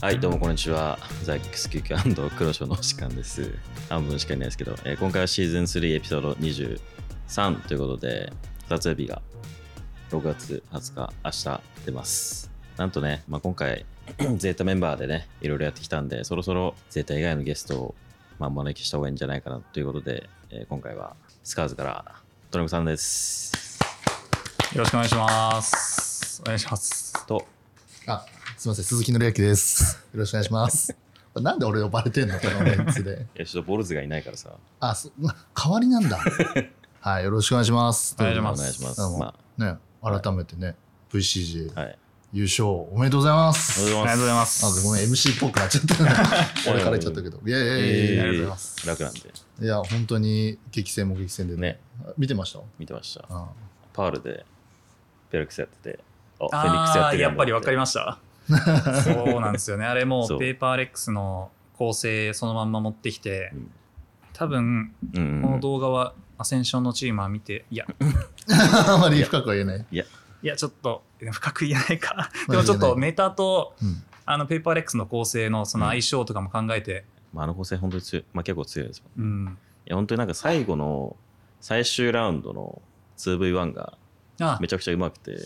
はい、どうもこんにちは。ザックスキューク黒潮のお時間です。半分しかいないですけど、えー今回はシーズン3エピソード23ということで、撮影日が6月20日、明日出ます。なんとね、まあ、今回、ゼータメンバーでね、いろいろやってきたんで、そろそろゼータ以外のゲストを、まあ、お招きした方がいいんじゃないかなということで、えー今回はスカーズからトラムさんです。よろしくお願いします。お願いします。と、あ、すみません、鈴木紀明です。よろしくお願いします。なんで俺呼ばれてんの？このメンツで。いやちょっとボルズがいないからさ、あ、そ代わりなんだ。はい、よろしくお願いします。お願いしますお願いします。まね、改めてね、VCG あ、はい。優勝おめでとうございまおす。めでとうございますありがとうございます。あ、ごめん、MC っぽくなっちゃったね。俺から言っちゃったけど。いやいやいやありがとうございえますー楽なんでいや、本当に激戦も激戦でね。ね見てました？見てましたあパールでペルクスやっててあフェニックスやってるああやっぱり分かりまました。そうなんですよね。あれもそう。うペーパーレックスの構成そのまんま持ってきてうん、多分この動画はアセンションのチームは見て、いや、あまり深くは言えない。いや。ちょっと深く言えないか。まあでもちょっとメタとうん。あのペーパーレックスの構成のその相性とかも考えて、まあ、あの構成本当に強い、まあ、結構強いです。ようん。いや本当になんか最後の最終ラウンドの 2V1 があ。めちゃくちゃうまくて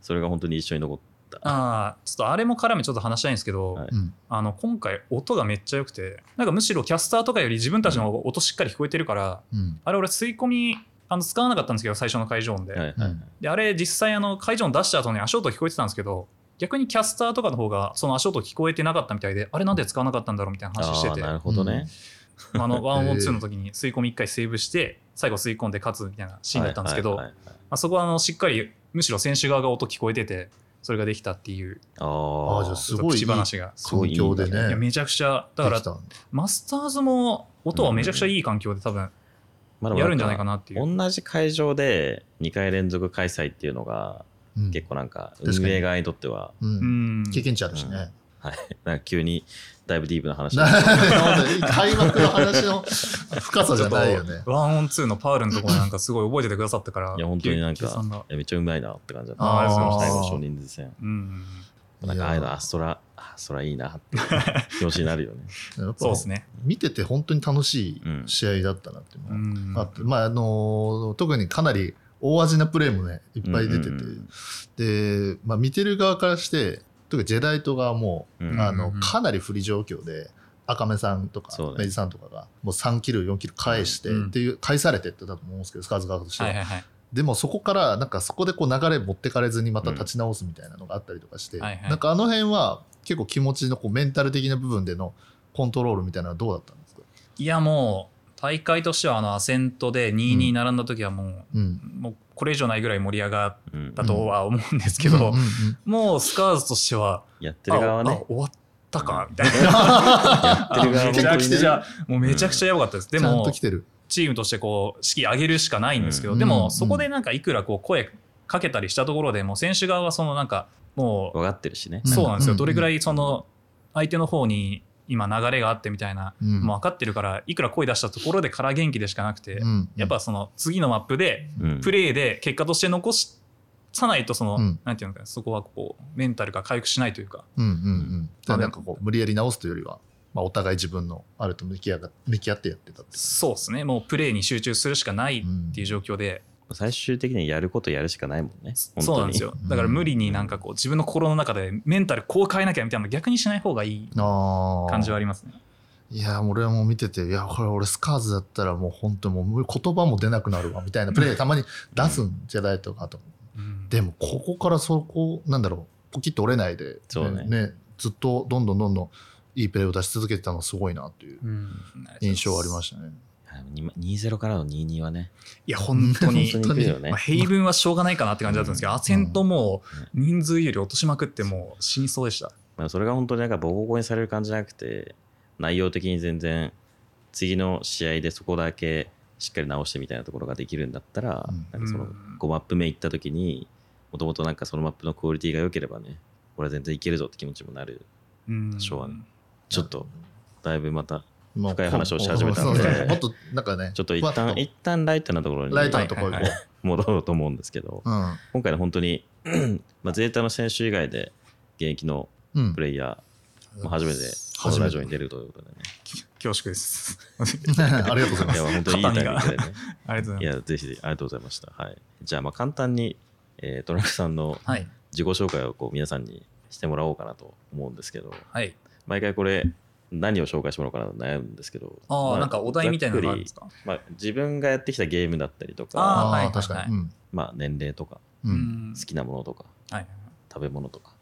それが本当に一緒に残った。あーちょっとあれも絡めちょっと話したいんですけど、はい。うん。あの今回音がめっちゃ良くてなんかむしろキャスターとかより自分たちの音しっかり聞こえてるから、うん。あれ俺吸い込みあの使わなかったんですけど最初の会場音で,、はい。はい。はいであれ実際あの会場音出した後に足音聞こえてたんですけど逆にキャスターとかの方がその足音聞こえてなかったみたいであれなんで使わなかったんだろうみたいな話してて。なるほどね、あの ワンオンツーの時に吸い込み1回セーブして最後吸い込んで勝つみたいなシーンだったんですけど、はいはいはいはい。まあ、そこはあのしっかりむしろ選手側が音聞こえててそれができたっていうああーじゃあちょっと口話がすごいいい環境でいいね。いやめちゃくちゃだからマスターズも音はめちゃくちゃいい環境で多分やるんじゃないかなっていう。同じ会場で2回連続開催っていうのがうん結構なんか運営側にとってはう。うんん経験値あるしね。はいなんか急にだいぶディープな話。開幕の話の深さじゃないよね。ワンオンツーのパールのところなんかすごい覚えててくださったから。いや本当になんかめっちゃうまいなって感じだった。あーあ最後の少人数戦。うん。なんかああいうのアストラあそらいいなって気持ちになるよね。やっぱそうですね。見てて本当に楽しい試合だったなっていううのん。があって、まああの特にかなり大味なプレーもねいっぱい出てて、うんうん。で、まあ、見てる側からして特にジェダイトがもう、うん。あうんのかなり不利状況で赤目さんとかメイジさんとかがもう3キル4キル返して、うん。っていう返されてってたと思うんですけどスカーズ側としては、はいはいはい。でもそこからなんかそこでこう流れ持ってかれずにまた立ち直すみたいなのがあったりとかして、はいはい。なんかあの辺は結構気持ちのこうメンタル的な部分でのコントロールみたいなのはどうだったんですか、いやもう、大会としてはあのアセントで2位に並んだ時はもう、うん、もうこれ以上ないぐらい盛り上がっうんたとは思うんですけど、うんうんうん。もうスカーズとしては、やってる側ね。終わったかみたいな。やってる側はめちゃく本当にねちゃ、もうめちゃくちゃやばかったです。でちゃんもと来てる。チームとしてこう士気上げるしかないんですけど、うんでうん。もそこでなんかいくらこう声かけたりしたところでもう選手側はそのなんかも分かってるしね。うそうなんですよ、うん。どれぐらいその相手の方に今流れがあってみたいな、うん。もう分かってるからいくら声出したところで空元気でしかなくて、うん。やっぱその次のマップでうん。プレーで結果として残さないとその、うん。なんていうのかなそこはこうメンタルが回復しないというか。うんうんうん。あなんかこう無理やり直すというよりは、まあ、お互い自分のあれと向き合が向き合ってやってたってそうですね。もうプレーに集中するしかないっていう状況で、最終的にやることやるしかないもんねそうなんですよ。だから無理になんかこう自分の心の中でメンタルこう変えなきゃみたいなの逆にしない方がいい感じはありますね。いや俺はもう見てていやこれ俺スカーズだったらもう本当もう言葉も出なくなるわみたいなプレーたまに出すんじゃないとかと。うん。でもここからそこなんだろうポキッと折れないで、そうね。ずっとどんどんどんどんいいプレーを出し続けてたのがすごいなっていううん。印象はありましたね。はい2-0からの2-2はね。いや本当に。本当にね。まあ、ヘイブンはしょうがないかなって感じだったんですけど、うん。アセントも人数より落としまくってもう死にそうでした。まあそれが本当になんかボコボコにされる感じじゃなくて内容的に全然次の試合でそこだけしっかり直してみたいなところができるんだったら、うん。なんかそのうん5マップ目行った時にもともとなんかそのマップのクオリティが良ければねこれは全然いけるぞって気持ちもなるうんしょうがないちょっとだいぶまた深い話をし始めたんでもっとなんかねちょっと一旦一旦ライトなところにライトなところ行こう。はい戻ろうと思うんですけど、うん今回の本当にまあゼータの選手以外で現役のうんプレイヤまあ、初めてこのラジオに出るということでね。恐縮です。ありがとうございまいや、す。本当にいいタイミングでね。ありがとうございまいや、ぜひ、ありがとうございました。はい。じゃあ、まあ、簡単に、えー、トランクさんの。自己紹介をこう皆さんにしてもらおうかなと思うんですけど、はい。毎回これ、何を紹介してもらおうかなと悩むんですけど、ああ、まなんかお題みたいなのがあるんですか？まあ、自分がやってきたゲームだったりとあか、ーはい確かに。うん。まあ、年齢とか、う。うんん好きなものとか、はい。食べ物とか。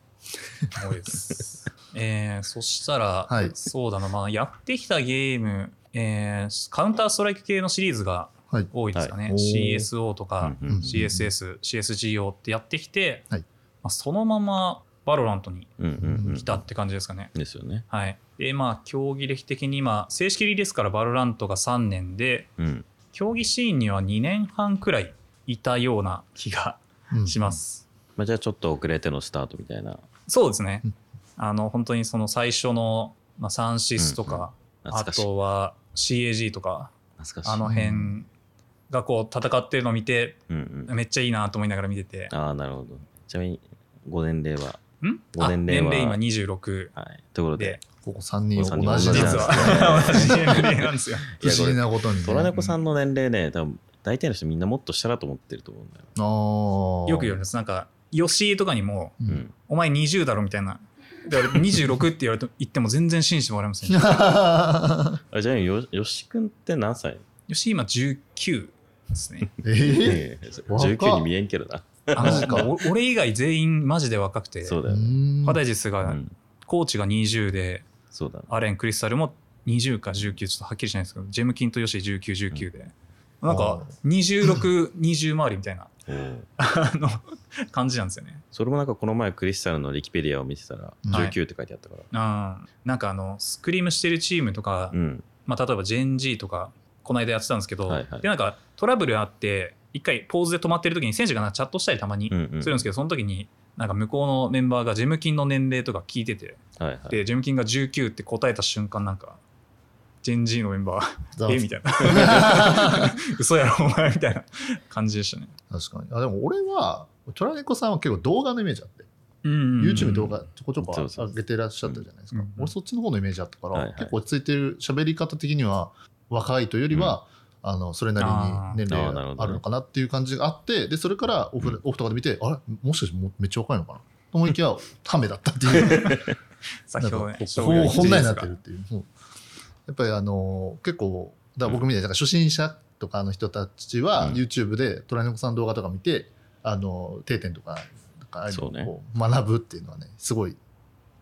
多いです。えー、そしたら、はいそうだな、まあ、やってきたゲーム、えー、カウンターストライク系のシリーズがはい。多いですかね。はい CSO とか、うんうん CSS、CSGO ってやってきて、はいまあ、そのままバロラントにうんうんうん。来たって感じですかね。ですよね。はい。で、まあ、競技歴的に今、正式リリースからバロラントが3年で、うん。競技シーンには2年半くらいいたような気がうんしま。す。まあ、じゃあ、ちょっと遅れてのスタートみたいな、そうですねうん。あの、本当にその最初の、まあ、サンシスとか、あ懐かしい。とは CAG とか、懐かしい。あの辺がこう戦ってるのを見て、うんうん。めっちゃいいなと思いながら見てて。ああ、なるほど。ちなみに、ご年齢は、ん？年齢は年齢今26はい。ということでで、、ここ3人同じ実なんですはね。同じ年齢なんですよ。不思議なことにね。虎猫さんの年齢ね、多分大体の人みんなもっと下だと思ってると思うんだよ。よく言われます。なんか、吉井とかにも、う。うんん。お前20だろみたいな。だから26って言われて言っても全然信じてもらえません。あじゃあよ、よし君って何歳？吉井今19ですね。ええええ若っ19に見えんけどな。あマジか俺以外全員マジで若くて、そうだよね。うんパダジスが、うん。コーチが20で、そうだね。アレン、クリスタルも20か19、ちょっとはっきりしないですけど、ジェムキンとヨシ19、19で、なんか26、20回りみたいなあの感じなんですよね。それもなんかこの前クリスタルのリキペディアを見てたらうん19って書いてあったから。あーなんかあの、スクリームしてるチームとか、うん。まあ、例えばジェンジーとか、この間やってたんですけど、はいはいでなんかトラブルあって、一回ポーズで止まってる時に選手がチャットしたりたまにうんうん。するんですけど、その時に、なんか向こうのメンバーがジェムキンの年齢とか聞いてて、はいはい。で、ジェムキンが19って答えた瞬間、なんか、ジェンジーのメンバー、え？みたいな。嘘やろ、お前みたいな感じでしたね。確かに。あでも俺は、虎猫さんは結構動画のイメージあって、うん YouTube 動画ちょこちょこ上げてらっしゃったじゃないですか。うん俺そっちの方のイメージあったから、はいはい結構落ち着いてる喋り方的には若いというよりは、あのそれなりに年齢あるのかなっていう感じがあって、でそれからオフ,、うん。オフとかで見て、あれ？もしかしてめっちゃ若いのかな？と思いきや、ためだったっていう。先ほど本題になってるっていう。やっぱりあの結構、だ僕みたいな初心者とかの人たちは、うん。YouTube で虎猫さんの動画とか見て、あの定点とか、なんかああいうのそうね。を学ぶっていうのはね、すごい、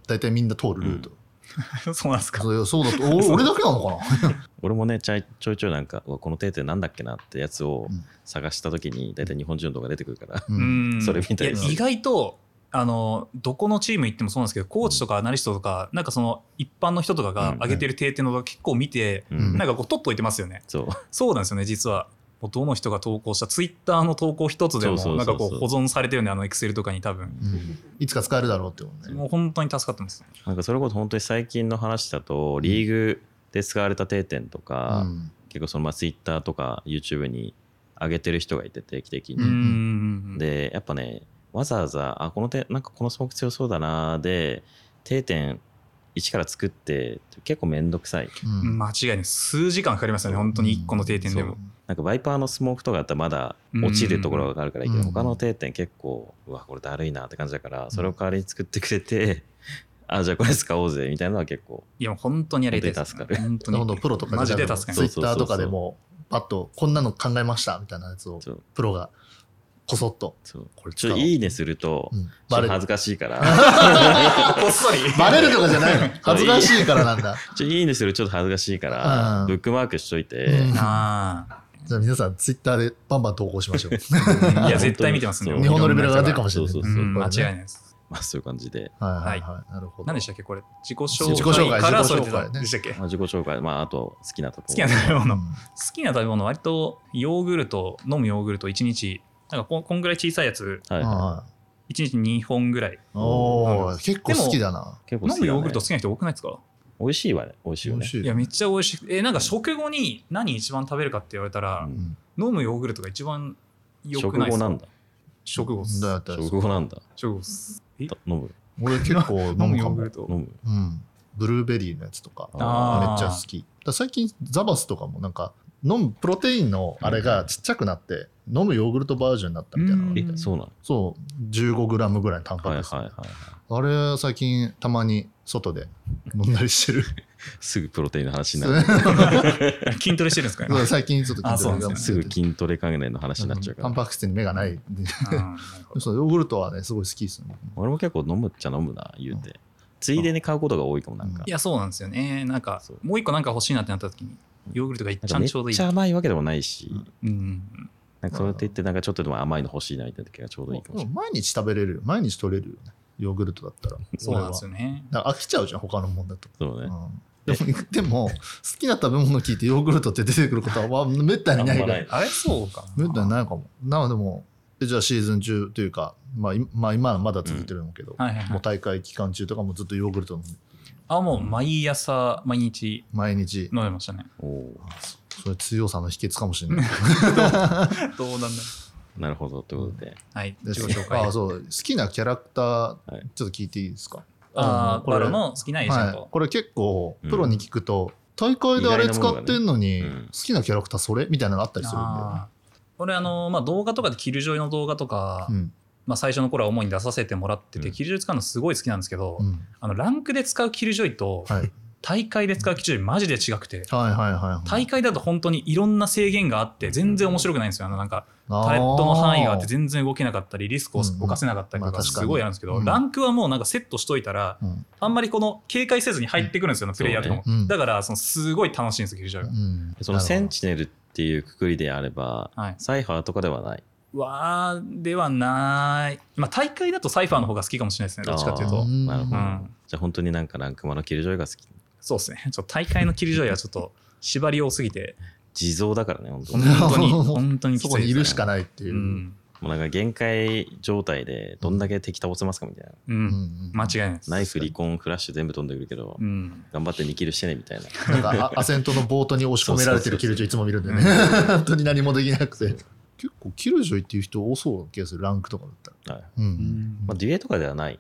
大体みんな通るルート。そうなんですか？そうそうだと、お俺だけなのかな？俺もねちょいちょいちょいなんかこの定点なんだっけなってやつをうん。探した時に大体日本人の動画出てくるから、ううん。んそれみたい意外と、あの、どこのチーム行ってもそうなんですけど、コーチとかアナリストとか、なんかその一般の人とかが上げてる定点の動画結構見て、うん。なんかこう取っといてますよね。そう。そうなんですよね、実は。もうどの人が投稿したツイッターの投稿一つでもなんかこう保存されてるんであのエクセルとかに多分。うん。いつか使えるだろうってことね。もう本当に助かってます。なんかそれこそ本当に最近の話だとリーグで使われた定点とか、うん。結構そのまあ Twitter とか YouTube に上げてる人がいて定期的に、うんうんでやっぱねわざわざあこの点なんかこのスモーク強そうだなで定点1から作って結構めんどくさい。うん。間違いない。数時間かかりますよね本当に1個の定点でもなんかバイパーのスモークとかだったらまだ落ちるところがあるからいいけど、うん。他の定点結構うわこれだるいなって感じだからそれを代わりに作ってくれて、あじゃあこれ使おうぜみたいなのは結構いや本当にやりたいです。本当に助かる。本当に。プロとかマジで助かツります。イッターとかでも、パッとこんなの考えましたみたいなやつをプロがこそっと、そう。これちょっといいねすると、うん。ちょバレるっと恥ずかしいから。こっそり。バレるとかじゃないの。恥ずかしいからなんだ。ちょいいねするとちょっと恥ずかしいから、うん。ブックマークしといて、うん。あじゃあ皆さんツイッターでバンバン投稿しましょう。あ いや絶対見てます日本のレベルが上がってるかもしれない。そうそうそうう。ん間違いい。ないです。まあそういう感じで、はいはいはい。なるほど。何でしたっけこれ？自己紹自己紹介介から自それ己紹介ねでしたっけ？まあ、自己紹介、まあ、あと好きなところ好きな食べ物。うん。好きな食べ物割とヨーグルト飲むヨーグルト1日なんかこんこんぐらい小さいやつ。はい。はは1日2本ぐらい。いおー結構好きだな。飲むヨーグルト好きな人多くないですか？美味しいわね美味しいよね。美味しい。いやめっちゃ美味しいえなんか食後に何一番食べるかって言われたら、うん。飲むヨーグルトが一番良く食ないですか？後なんだ。食後。っすだったら食後なんだ。食後っす。え？と飲む。俺結構 飲飲むむかも。ヨーグル。ト。飲む。うん。ブルーベリーのやつとかあー。めっちゃ好き。だから最近ザバスとかもなんか飲むプロテインのあれがちっちゃくなって、飲むヨーグルトバージョンになったみたいな。のがあってうんえそう。なのそう 15g ぐらいのタンパク質、はいはいはいはい。あれ最近たまに外で飲んだりしてる。すぐプロテインの話になる。筋トレしてるんですか？ね。最近ちょっとあそうなんがですすぐ筋トレ関連の話になっちゃうから。タンパク質に目がない。そうヨーグルトはねすごい好きですよね。俺も結構飲むっちゃ飲むな言う。てついでに買うことが多いかもなんか。いや、そうなんですよね。なんかもう一個なんか欲しいなってなった時に、ヨーグルトが一なんかめっ番ちょうどいい。ちゃ甘いわけでもないし。うん。なんかそうやって言ってなんかちょっとでも甘いの欲しいなみたいな時がちょうどいいかもしれない。毎日食べれるよ。毎日取れるよねヨーグルトだったら。そうなんですよよね。だから飽きちゃうじゃん他のもんだと、そうね。うん。でも でも好きな食べ物聞いてヨーグルトって出てくることはまあめったにないからあんまない。あれそうか。な。めったにないかも。なのでもじゃあシーズン中というか、まあ、いまあ今はまだ続いてるんだけど。もう大会期間中とかもずっとヨーグルト飲んであ、もう毎朝、毎日。毎日。飲んでましたね。おおそれ強さの秘訣かもしれない。どうなんだーなるほどということで。はい。で自己紹介。あそう。好きなキャラクターはい。ちょっと聞いていいですか？あーのこれ。バロの好きなエージェント。はい、これ結構プロに聞くと、大会であれ使ってんのに好きなキャラクターそれみたいなのあったりするんだよねあの、まあ、動画とかでキルジョイの動画とか、うん。まあ、最初の頃は主に出させてもらってて、うん。キルジョイ使うのすごい好きなんですけど、うん。あのランクで使うキルジョイとはい大会で使うキルジョイマジで違くて、はいはいはいはい。大会だと本当にいろんな制限があって全然面白くないんですよ。あのなんかタレットの範囲があって全然動けなかったりリスクを犯せなかったりとかすごいあるんですけど、うん。ランクはもうなんかセットしといたらうん。あんまりこの警戒せずに入ってくるんですよ、プレイヤーとかも、そうねうん。だからそのすごい楽しいんですよキルジョイが、うん。そのセンチチネルっていうくくりであれば、はい。サイファーとかではない？わーではない、まあ、大会だとサイファーの方が好きかもしれないですねどっちかっていうと。なるほど、うん。じゃあ本当になんかランクマのキルジョイが好きそうですね。ちょっと大会のキルジョイはちょっと縛り多すぎて。地蔵だからね本当に。本当に 本当にきつそいね、こにいるしかないっていう。う、ん、もうなんか限界状態でどんだけ敵倒せますかみたいな、うん。うん間違いないです。ナイフリコンフラッシュ全部飛んでくるけど、うん。頑張って2キルしてねみたいな。なんかあアセントのボートに押し込められてるキルジョイいつも見るんでね。本当に何もできなくて。結構キルジョイっていう人多そうな気がする。ランクとかだったら。はい。うん、まあ、デュエとかではないで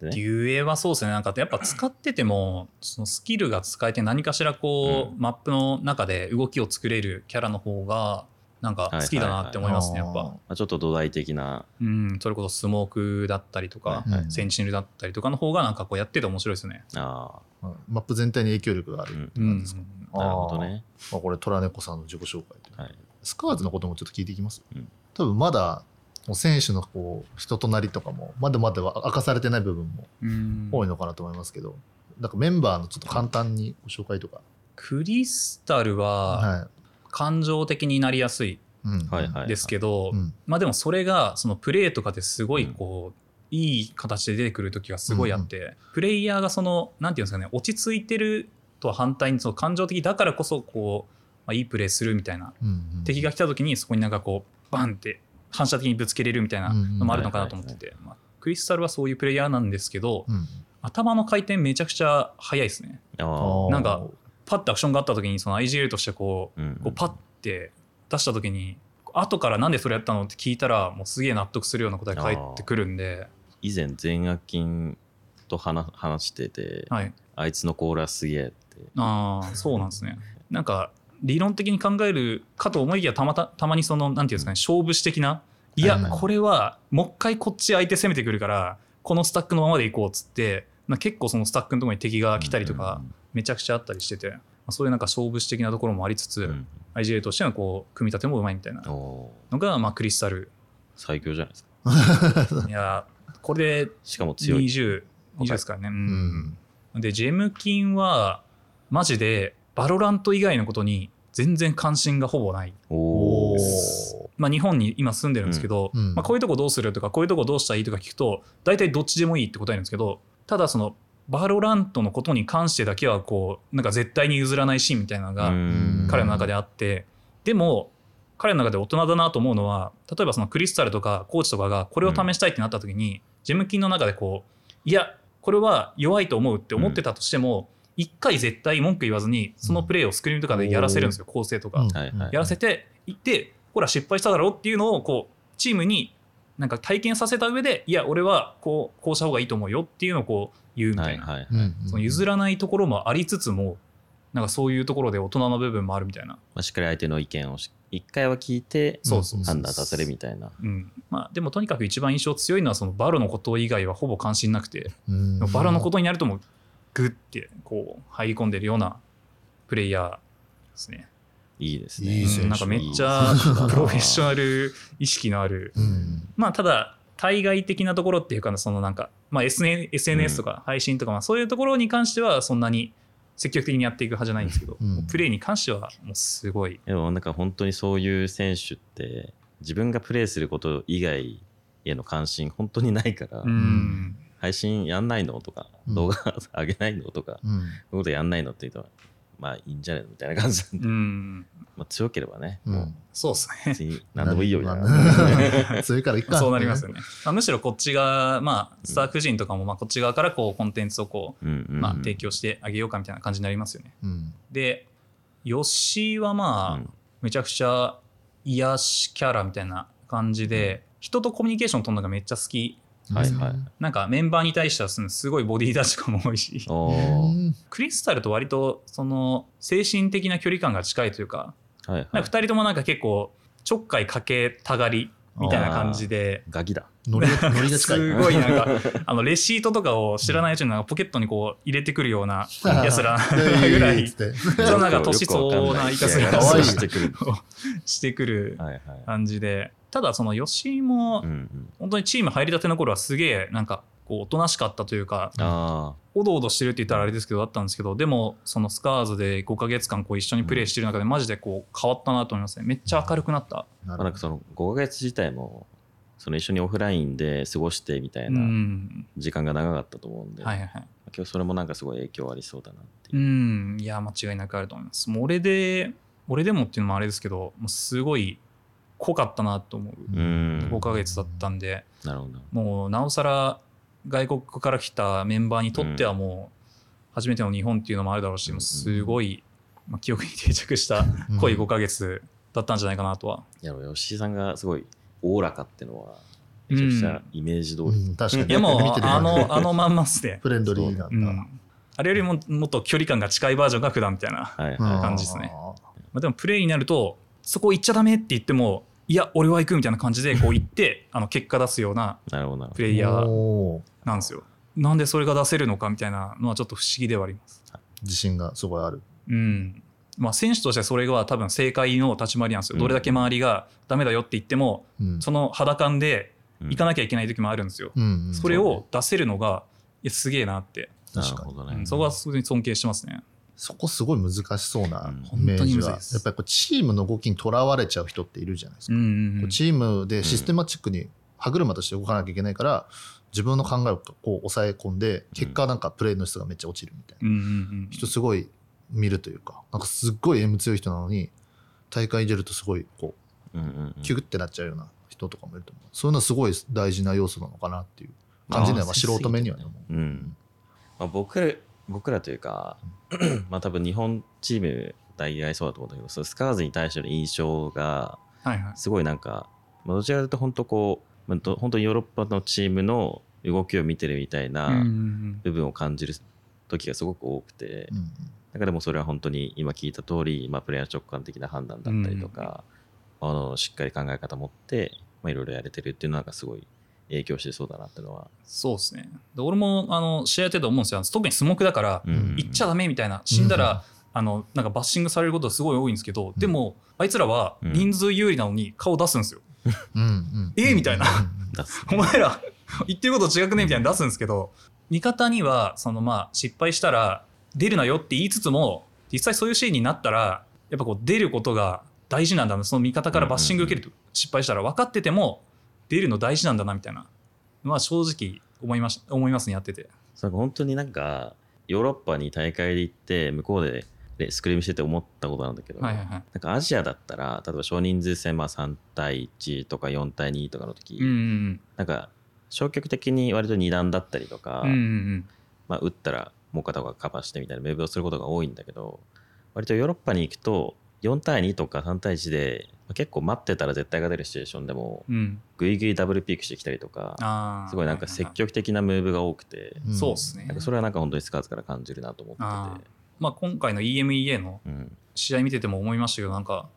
ね。デュエはそうですね。なんかやっぱ使っててもそのスキルが使えて何かしらこう、うマップの中で動きを作れるキャラの方がなんか好きだなって思いますね、はいはいはいやっぱ、まあ、ちょっと土台的な、うん、それこそスモークだったりとか、はいはい。センチネルだったりとかの方がなんかこうやってて面白いですね。あうんマップ全体に影響力がある。って感じですか、あなるほどね。まあ、これ虎猫さんの自己紹介ではい。スカーズのこともちょっと聞いていきます、うん。多分まだ選手のこう人となりとかもまだまだは明かされてない部分もうん。多いのかなと思いますけど、なんかメンバーのちょっと簡単にご紹介とか、クリスタルはは感情的になりやすいいうん。はいはいですけど、うん。まあでもそれがそのプレーとかですごいこう、いい形で出てくる時がすごいあって、プレイヤーがそのなんていうんですかね落ち着いてるとは反対にその感情的だからこそこう、まあ、いいプレーするみたいな、敵が来た時にそこになんかこうバンって反射的にぶつけれるみたいなのもあるのかなと思ってて、まあ、クリスタルはそういうプレイヤーなんですけど、うん。頭の回転めちゃくちゃ速いですね。なんかパッてアクションがあった時にその IGL としてこううんこうパッて出した時に後からなんでそれやったのって聞いたらもうすげえ納得するような答え返ってくるんで、以前全悪金と話話してて、はい、あいつのコーラすげえって。ああそうなんですね。なんか理論的に考えるかと思いきやたまたたまにそのなんていうんですかね勝負師的ないやこれはもう一回こっち相手攻めてくるからこのスタックのままでいこうっつってまあ結構そのスタックのところに敵が来たりとかめちゃくちゃあったりしてて、まあそういうなんか勝負師的なところもありつつ、IGA としてのこう組み立てもうまいみたいなのがまあクリスタル。最強じゃないですか。いやこれでしかも強い。20、20ですからね。ううんん。で、ジェムキンは、マジで、バロラント以外のことに全然関心がほぼない。おおまあ、日本に今住んでるんですけど、うん。うん。まあ、こういうとこどうするとか、こういうとこどうしたらいいとか聞くと、大体どっちでもいいって答えるんですけど、ただその、バロラントのことに関してだけは、こう、なんか絶対に譲らないシーンみたいなのが、ん。彼の中であって、でも、彼の中で大人だなと思うのは、例えばそのクリスタルとかコーチとかがこれを試したいってなった時に、ジェムキンの中でこう、いや、これは弱いと思うって思ってたとしても、一、回絶対文句言わずに、そのプレーをスクリーンとかでやらせるんですよ、構成とか。うん。はいはい。やらせていって、ほら失敗しただろうっていうのをこうチームになんか体験させた上でいや俺はこうこうした方がいいと思うよっていうのをこう言うみたいな、その譲らないところもありつつもなんかそういうところで大人の部分もあるみたいな、まあ、しっかり相手の意見をし一回は聞いてそうそうそう。判断させるみたいな。うん。まあ、でもとにかく一番印象強いのはそのバロのこと以外はほぼ関心なくて、うん。バロのことになるともうグッてこう入り込んでるようなプレイヤーですね。いいですね。うんなんかめっちゃプロフェッショナル意識のある。うん。まあただ対外的なところっていうかそのなんか、まあ、SN SNS とか配信とか、まあ、そういうところに関してはそんなに積極的にやっていく派じゃないんですけど、うん。プレーに関してはもうすごい。でもなんか本当にそういう選手って自分がプレーすること以外への関心本当にないから、うん配信やんないのとか、うん。動画 上げないのとか、こうん。ういうことやんないのって言うと、まあいいんじゃないのみたいな感じなんで、うん。まあ、強ければね、うん。もう。そうですね。何でもいいよみたいな。な強いからいっか。そうなりますよね、まあ、むしろこっち側、まあ、スタッフ陣とかもまあこっち側からこうコンテンツをこうんうんうん。う、まあ、提供してあげようかみたいな感じになりますよね。うん。で吉井はまあ、うん。めちゃくちゃ癒しキャラみたいな感じで、人とコミュニケーション取るのがめっちゃ好きはいはい。なんかメンバーに対してはすごいボディタッチとかも多いし。クリスタルと割とその精神的な距離感が近いというか。はいはい。なんか2人ともなんか結構ちょっかいかけたがりみたいな感じで。ガキだ。ノリがノリが近いすごいなんかあのレシートとかを知らないうちになんかポケットにこう入れてくるような やつらぐらい。つって。そうなんか年相応ないたずらよくわかんない。してくる。をしてくるはいはい。感じでただその吉井もうんうん、本当にチーム入りたての頃はすげえなんかこうおとなしかったというかあおどおどしてるって言ったらあれですけどあったん。ですけどでもそのスカーズで5ヶ月間こう一緒にプレーしてる中でマジでこう変わったなと思いますね。めっちゃ明るくなった。ななんかその5ヶ月自体もその一緒にオフラインで過ごしてみたいうな、ん。時間が長かったと思うんで、はいはいはい。今日それもなんかすごい影響ありそうだなってう。いう。ん。いや間違いなくあると思います。もう俺で俺でもっていうのもあれですけどもうすごい濃かったなと思う。うん。5ヶ月だったんで。なるほど。もうなおさら外国から来たメンバーにとってはもう初めての日本っていうのもあるだろうし、うんもうすごい、まあ、記憶に定着したうん。濃い5ヶ月だったんじゃないかなとは。いや、吉井さんがすごいおおらかっていうのは、めちゃくちゃイメージ通り。うん確かに。いやもう見てるあのあのまんまっすね、フレンドリーなんだ。うん、あれよりももっと距離感が近いバージョンが普段みたいな、はいはい。感じですね。まあ、でもプレイになるとそこ行っちゃダメって言ってもいや俺は行くみたいな感じで こう行ってあの結果出すようななるほどなるほプレイヤーなんですよ。なんでそれが出せるのかみたいなのはちょっと不思議ではあります。自信がすごいあるうん。まあ選手としてそれが多分正解の立ち回りなんですよ。うんどれだけ周りがダメだよって言っても、うんその肌感でど。行かなきゃいけない時もあるんですよ。うんうんそれを出せるのが、いやすげえなって、なる確かにうほどねん。そこは普通に尊敬してますね。そこすごい難しそうなうん。イメージは、やっぱりこうチームの動きにとらわれちゃう人っているじゃないですか、うんうんうん。チームでシステマチックに歯車として動かなきゃいけないから自分の考えをこう抑え込んで結果なんかプレーの質がめっちゃ落ちるみたいな。うんうんうん。人すごい見るというかなんかすっごい M 強い人なのに大会に出るとすごいこうんうんうん。うキュッてなっちゃうような人とかもいると思う。そういうのはすごい大事な要素なのかなっていう感じではまあ素人目にはね思う。うん。まあ、僕ら僕らというか、まあ多分日本チーム大概そうだと思うんだけど、そのスカーズに対しての印象が、はいはい。すごいなんか、まあ、どちらかというと本当こう、まあど本当にヨーロッパのチームの動きを見てるみたいうんうなん。部分を感じる時がすごく多くて、うんなんかでもそれは本当に今聞いた通り、まあ、プレイヤー直感的な判断だったりとか、あのしっかり考え方持って、まあ、いろいろやれてるっていうのはすごい影響してそうだなっていうのは、そうですね。で俺もあの試合やってて思うんですよ。特にスモークだから、うん。行っちゃダメみたいな死んだら、あのなんかバッシングされることすごい多いんですけど、でもあいつらはうん。人数有利なのに顔出すんですよ、うんうん。えみたいな。お前ら言ってること違くね？みたいなの出すんですけど。味方にはそのまあ失敗したら出るなよって言いつつも実際そういうシーンになったらやっぱこう出ることが大事なんだな。その味方からバッシング受けると失敗したら分かってても出るの大事なんだなみたいな。のは正直思いました思いますねやってて。そう本当になんかヨーロッパに大会で行って向こうででスクリームしてて思ったことなんだけど、はいはいはい。なんかアジアだったら例えば少人数戦まあ3対1とか4対2とかの時、うんうんなんか消極的に割と二段だったりとか、うんうんうん。まあ、打ったらもう片方がカバーしてみたいなムーブをすることが多いんだけど割とヨーロッパに行くと4対2とか3対1で結構待ってたら絶対が出るシチュエーションでもうん。グイグイダブルピークしてきたりとかすごいなんか積極的なムーブが多くてうんそうですね。それはなんか本当にスカーツから感じるなと思あってて。まあ、今回の EMEA のうん。試合見てても思いましたけどなんか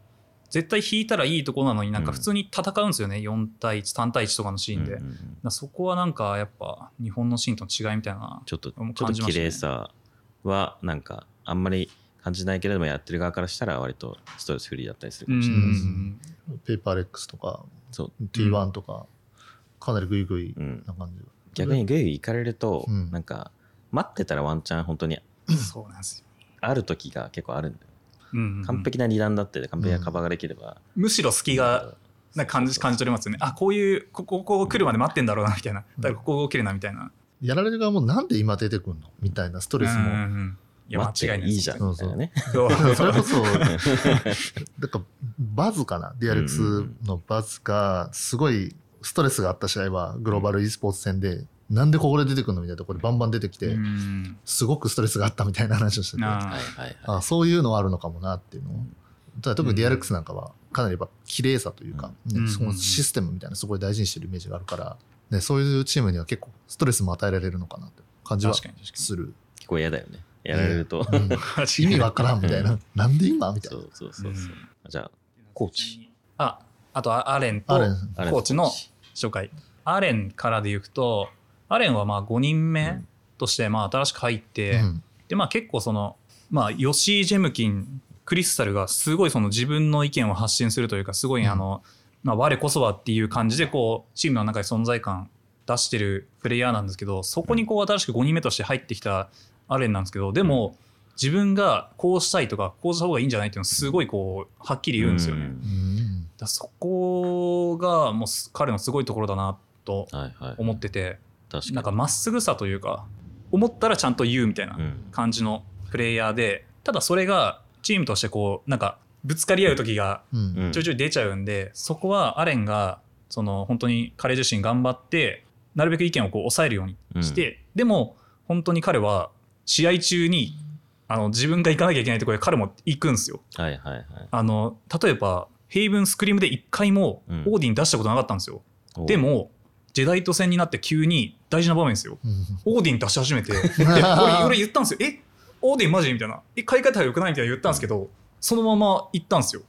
絶対引いたらいいとこなのになんか普通に戦うんですよね、4対13対1とかのシーンで、うんうんそこはなんかやっぱ日本のシーンとの違いみたいなちょっとちょっと感じましたね。綺麗さはなんかあんまり感じないけれどもやってる側からしたら割とストレスフリーだったりするかうん。もしれないです、ペーパーレックスとかそう。T1 とか、かなりグイグイうん。な感じ。逆にグイグイ行かれると、うん。なんか待ってたらワンチャン本当にそうなんですよ、ある時が結構あるんだよ、うんうんうん。完璧な二段だってて完璧なカバーができれば、むしろ隙がな感じ感じ取れますよね。あこういうここここ来るまで待ってんだろうなみたいな。だからここ動けるなみたいな、やられる側もなんで今出てくんの？みたいなストレスも。や間違いないいいじゃんみたいなね。そう。それこそ、だからバズかな、DRX のバズが、すごいストレスがあった試合は、グローバル e スポーツ戦で、なんでここで出てくるのみたいなところでバンバン出てきて、うん。すごくストレスがあったみたいな話をしてて、あはいはいはあそういうのはあるのかもなっていうの。を。ただ特にうん DRX なんかは、かなりやっぱ綺麗さというか、うん。ねそのシステムみたいなのすごい大事にしてるイメージがあるから、ね、そういうチームには結構ストレスも与えられるのかなって感じはする。い結構嫌だよねやられると、うん。意味わからんみたいな。なんで今みたいな。そうそうそうそう、うん。じゃあコーチ。ああとあアレンとコーチの紹介。アレンからでいくとアレンはまあ5人目としてまあ新しく入って、うん。でまあ結構そのまあ吉井ジェムキンクリスタルがすごいその自分の意見を発信するというかすごいうん。あの、まあ、我こそはっていう感じでこうチームの中で存在感出してるプレイヤーなんですけどそこにこう新しく5人目として入ってきたアレンなんですけどでも自分がこうしたいとかこうした方がいいんじゃないっていうのをすごいこうはっきり言うんですよね。だそこがもうす彼のすごいところだなとはいはい。思ってて確かに。なんかまっすぐさというか思ったらちゃんと言うみたいなうん。感じのプレイヤーでただそれがチームとしてこうなんかぶつかり合う時がちょいちょい出ちゃうんで、そこはアレンがその本当に彼自身頑張ってなるべく意見をこう抑えるようにして、でも本当に彼は試合中にあの自分が行かなきゃいけないところで彼も行くんですよ。はいはいはいあの例えばヘイブンスクリームで1回もうんオーディン出したことなかったんですよ。おでもジェダイト戦になって急に大事な場面ですよ。うんオーディン出し始めて、で俺俺言ったんですよ。え？オーディンマジ？みたいな。え、買い替えたらよくないみたいな言ったんですけど、そのまま行ったんですよ。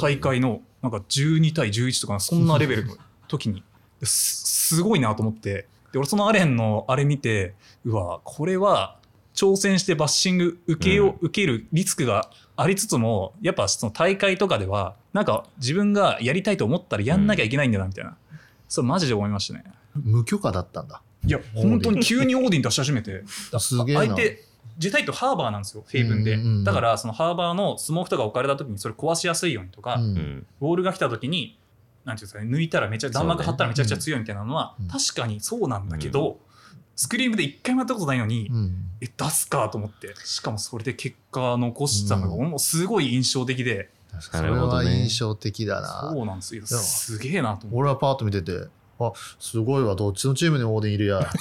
大会のなんか12対11とかそんなレベルの 時に。すすごいなと思って。で、俺そのアレンのあれ見て、うわ、これは挑戦してバッシング受けよう、うん。受けるリスクがありつつも、やっぱその大会とかでは、なんか自分がやりたいと思ったらやんなきゃいけないんだなみたいな。そうマジで思いましたね。無許可だったんだ。いや、本当に。急にオーディン出し始めて、だすげえな。相手、ジェタイトハーバーなんですよ、フェイブンで。うんうんうん。だから、そのハーバーのスモークとか置かれた時にそれ壊しやすいようにとか、うん。うんボールが来た時に、なんていうんですかね、抜いたらめちゃ、弾幕張ったらめちゃくちゃ強いみたいなのはうん、確かにそうなんだけど、スクリームで一回もやったことないのに、うんえ、出すかと思って、しかもそれで結果残したのが、もうすごい印象的で、それは印象的だな。そうなんですよ。すげえなと思って。俺はパーッと見てて、あすごいわ、どっちのチームにもオーディンいるや。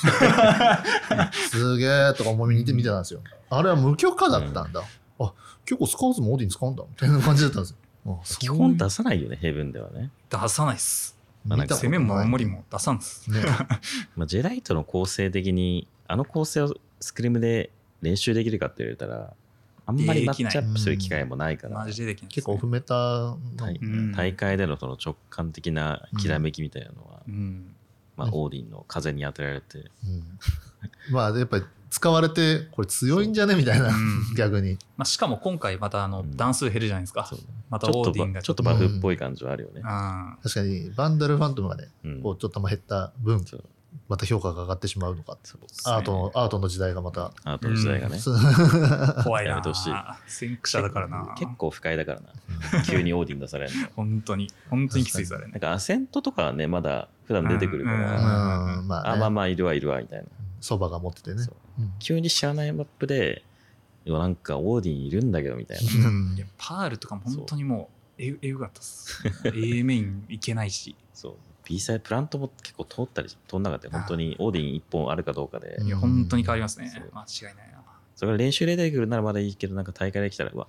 すげえとか思い見て見てたんですよ。あれは無許可だったんだ。あ結構スカウトもオーディン使うんだみたいな感じだったんですよ。あ基本出さないよねヘブンではね、出さないっす。まあなんか攻めも守りも。も出さんっす。ね、まあ、ジェライトの構成的にあの構成をスクリームで練習できるかって言われたらあんまりマッチアップする機会もないから。結構オフメタの、大会でのその直感的なきらめきみたいなのは、うん。まあ、オーディンの風に当てられて、うん。まあやっぱり使われてこれ強いんじゃね？みたいなう。ん。逆に。まあ、しかも今回またあのうん。段数減るじゃないですか。またちょっとオーディンが。ばちょっとバフっぽい感じはあるよね。あ確かにバンダルファントムがね、うん。こうちょっとまあ減った分また評価が上がってしまうのかアートのアートの時代がまた。アートの時代がね、怖いなやめてほしい。先駆者だからな。結構不快だからな。急にオーディン出されるの。本当に、本当にきついですあれね。なんかアセントとかはねまだ普段出てくるかうん。ら、うん。まあ、ね、あまあまあいるわいるわみたいなそばが持っててね。そう。うん。急に知らないマップでなんかオーディンいるんだけどみたいな。うん。いやパールとかも本当にもうえぐえぐかったっす。A メインいけないし。そう。B サイプラントも結構通ったり通んなかったよ。本当にオーディン1本あるかどうかで、うん。いや、本当に変わりますね。間違いないな。それが練習で出てくるならまだいいけどなんか大会できたらうわ。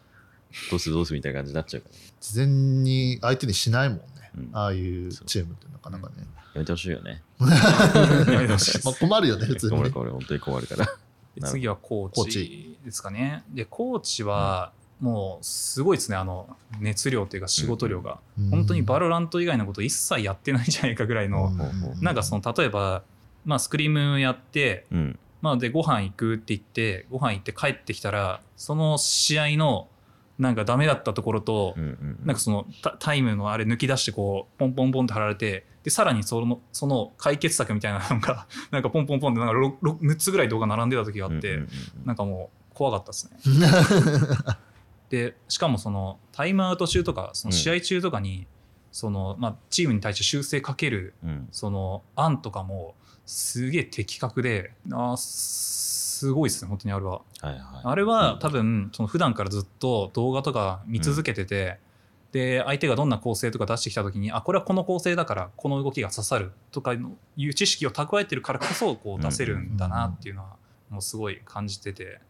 どうするどうするみたいな感じになっちゃうから、事前に相手にしないもんね。うん。ああいうチームってなかなかね。やめてほしいよね。困るよね、普通にね。これこれ本当に困るから。で次はココーーチですかね。で、コーチは、もうすごいですね、あの熱量というか仕事量が。本当にバロラント以外のこと一切やってないんじゃないかぐらいの、うなんかその例えば、まあ、スクリムやって、うん。まあ、でご飯行くって言ってご飯行って帰ってきたらその試合のなんかダメだったところと、うんうんなんかそのタタイムのあれ抜き出してこうポンポンポンって貼られてでさらにそのその解決策みたいなのが なんかポンポンポンってなんか 6, 6つぐらい動画並んでた時があって、うんうんうんなんかもう怖かったですね。でしかもそのタイムアウト中とかその試合中とかに、そのまあ、チームに対して修正かけるうんその案とかもすげえ的確であーすごいですね本当にあれは。はいはい。あれは多分その普段からずっと動画とか見続けてて、で相手がどんな構成とか出してきた時にあこれはこの構成だからこの動きが刺さるとかいう知識を蓄えてるからこそこう出せるんだなっていうのはもうすごい感じてて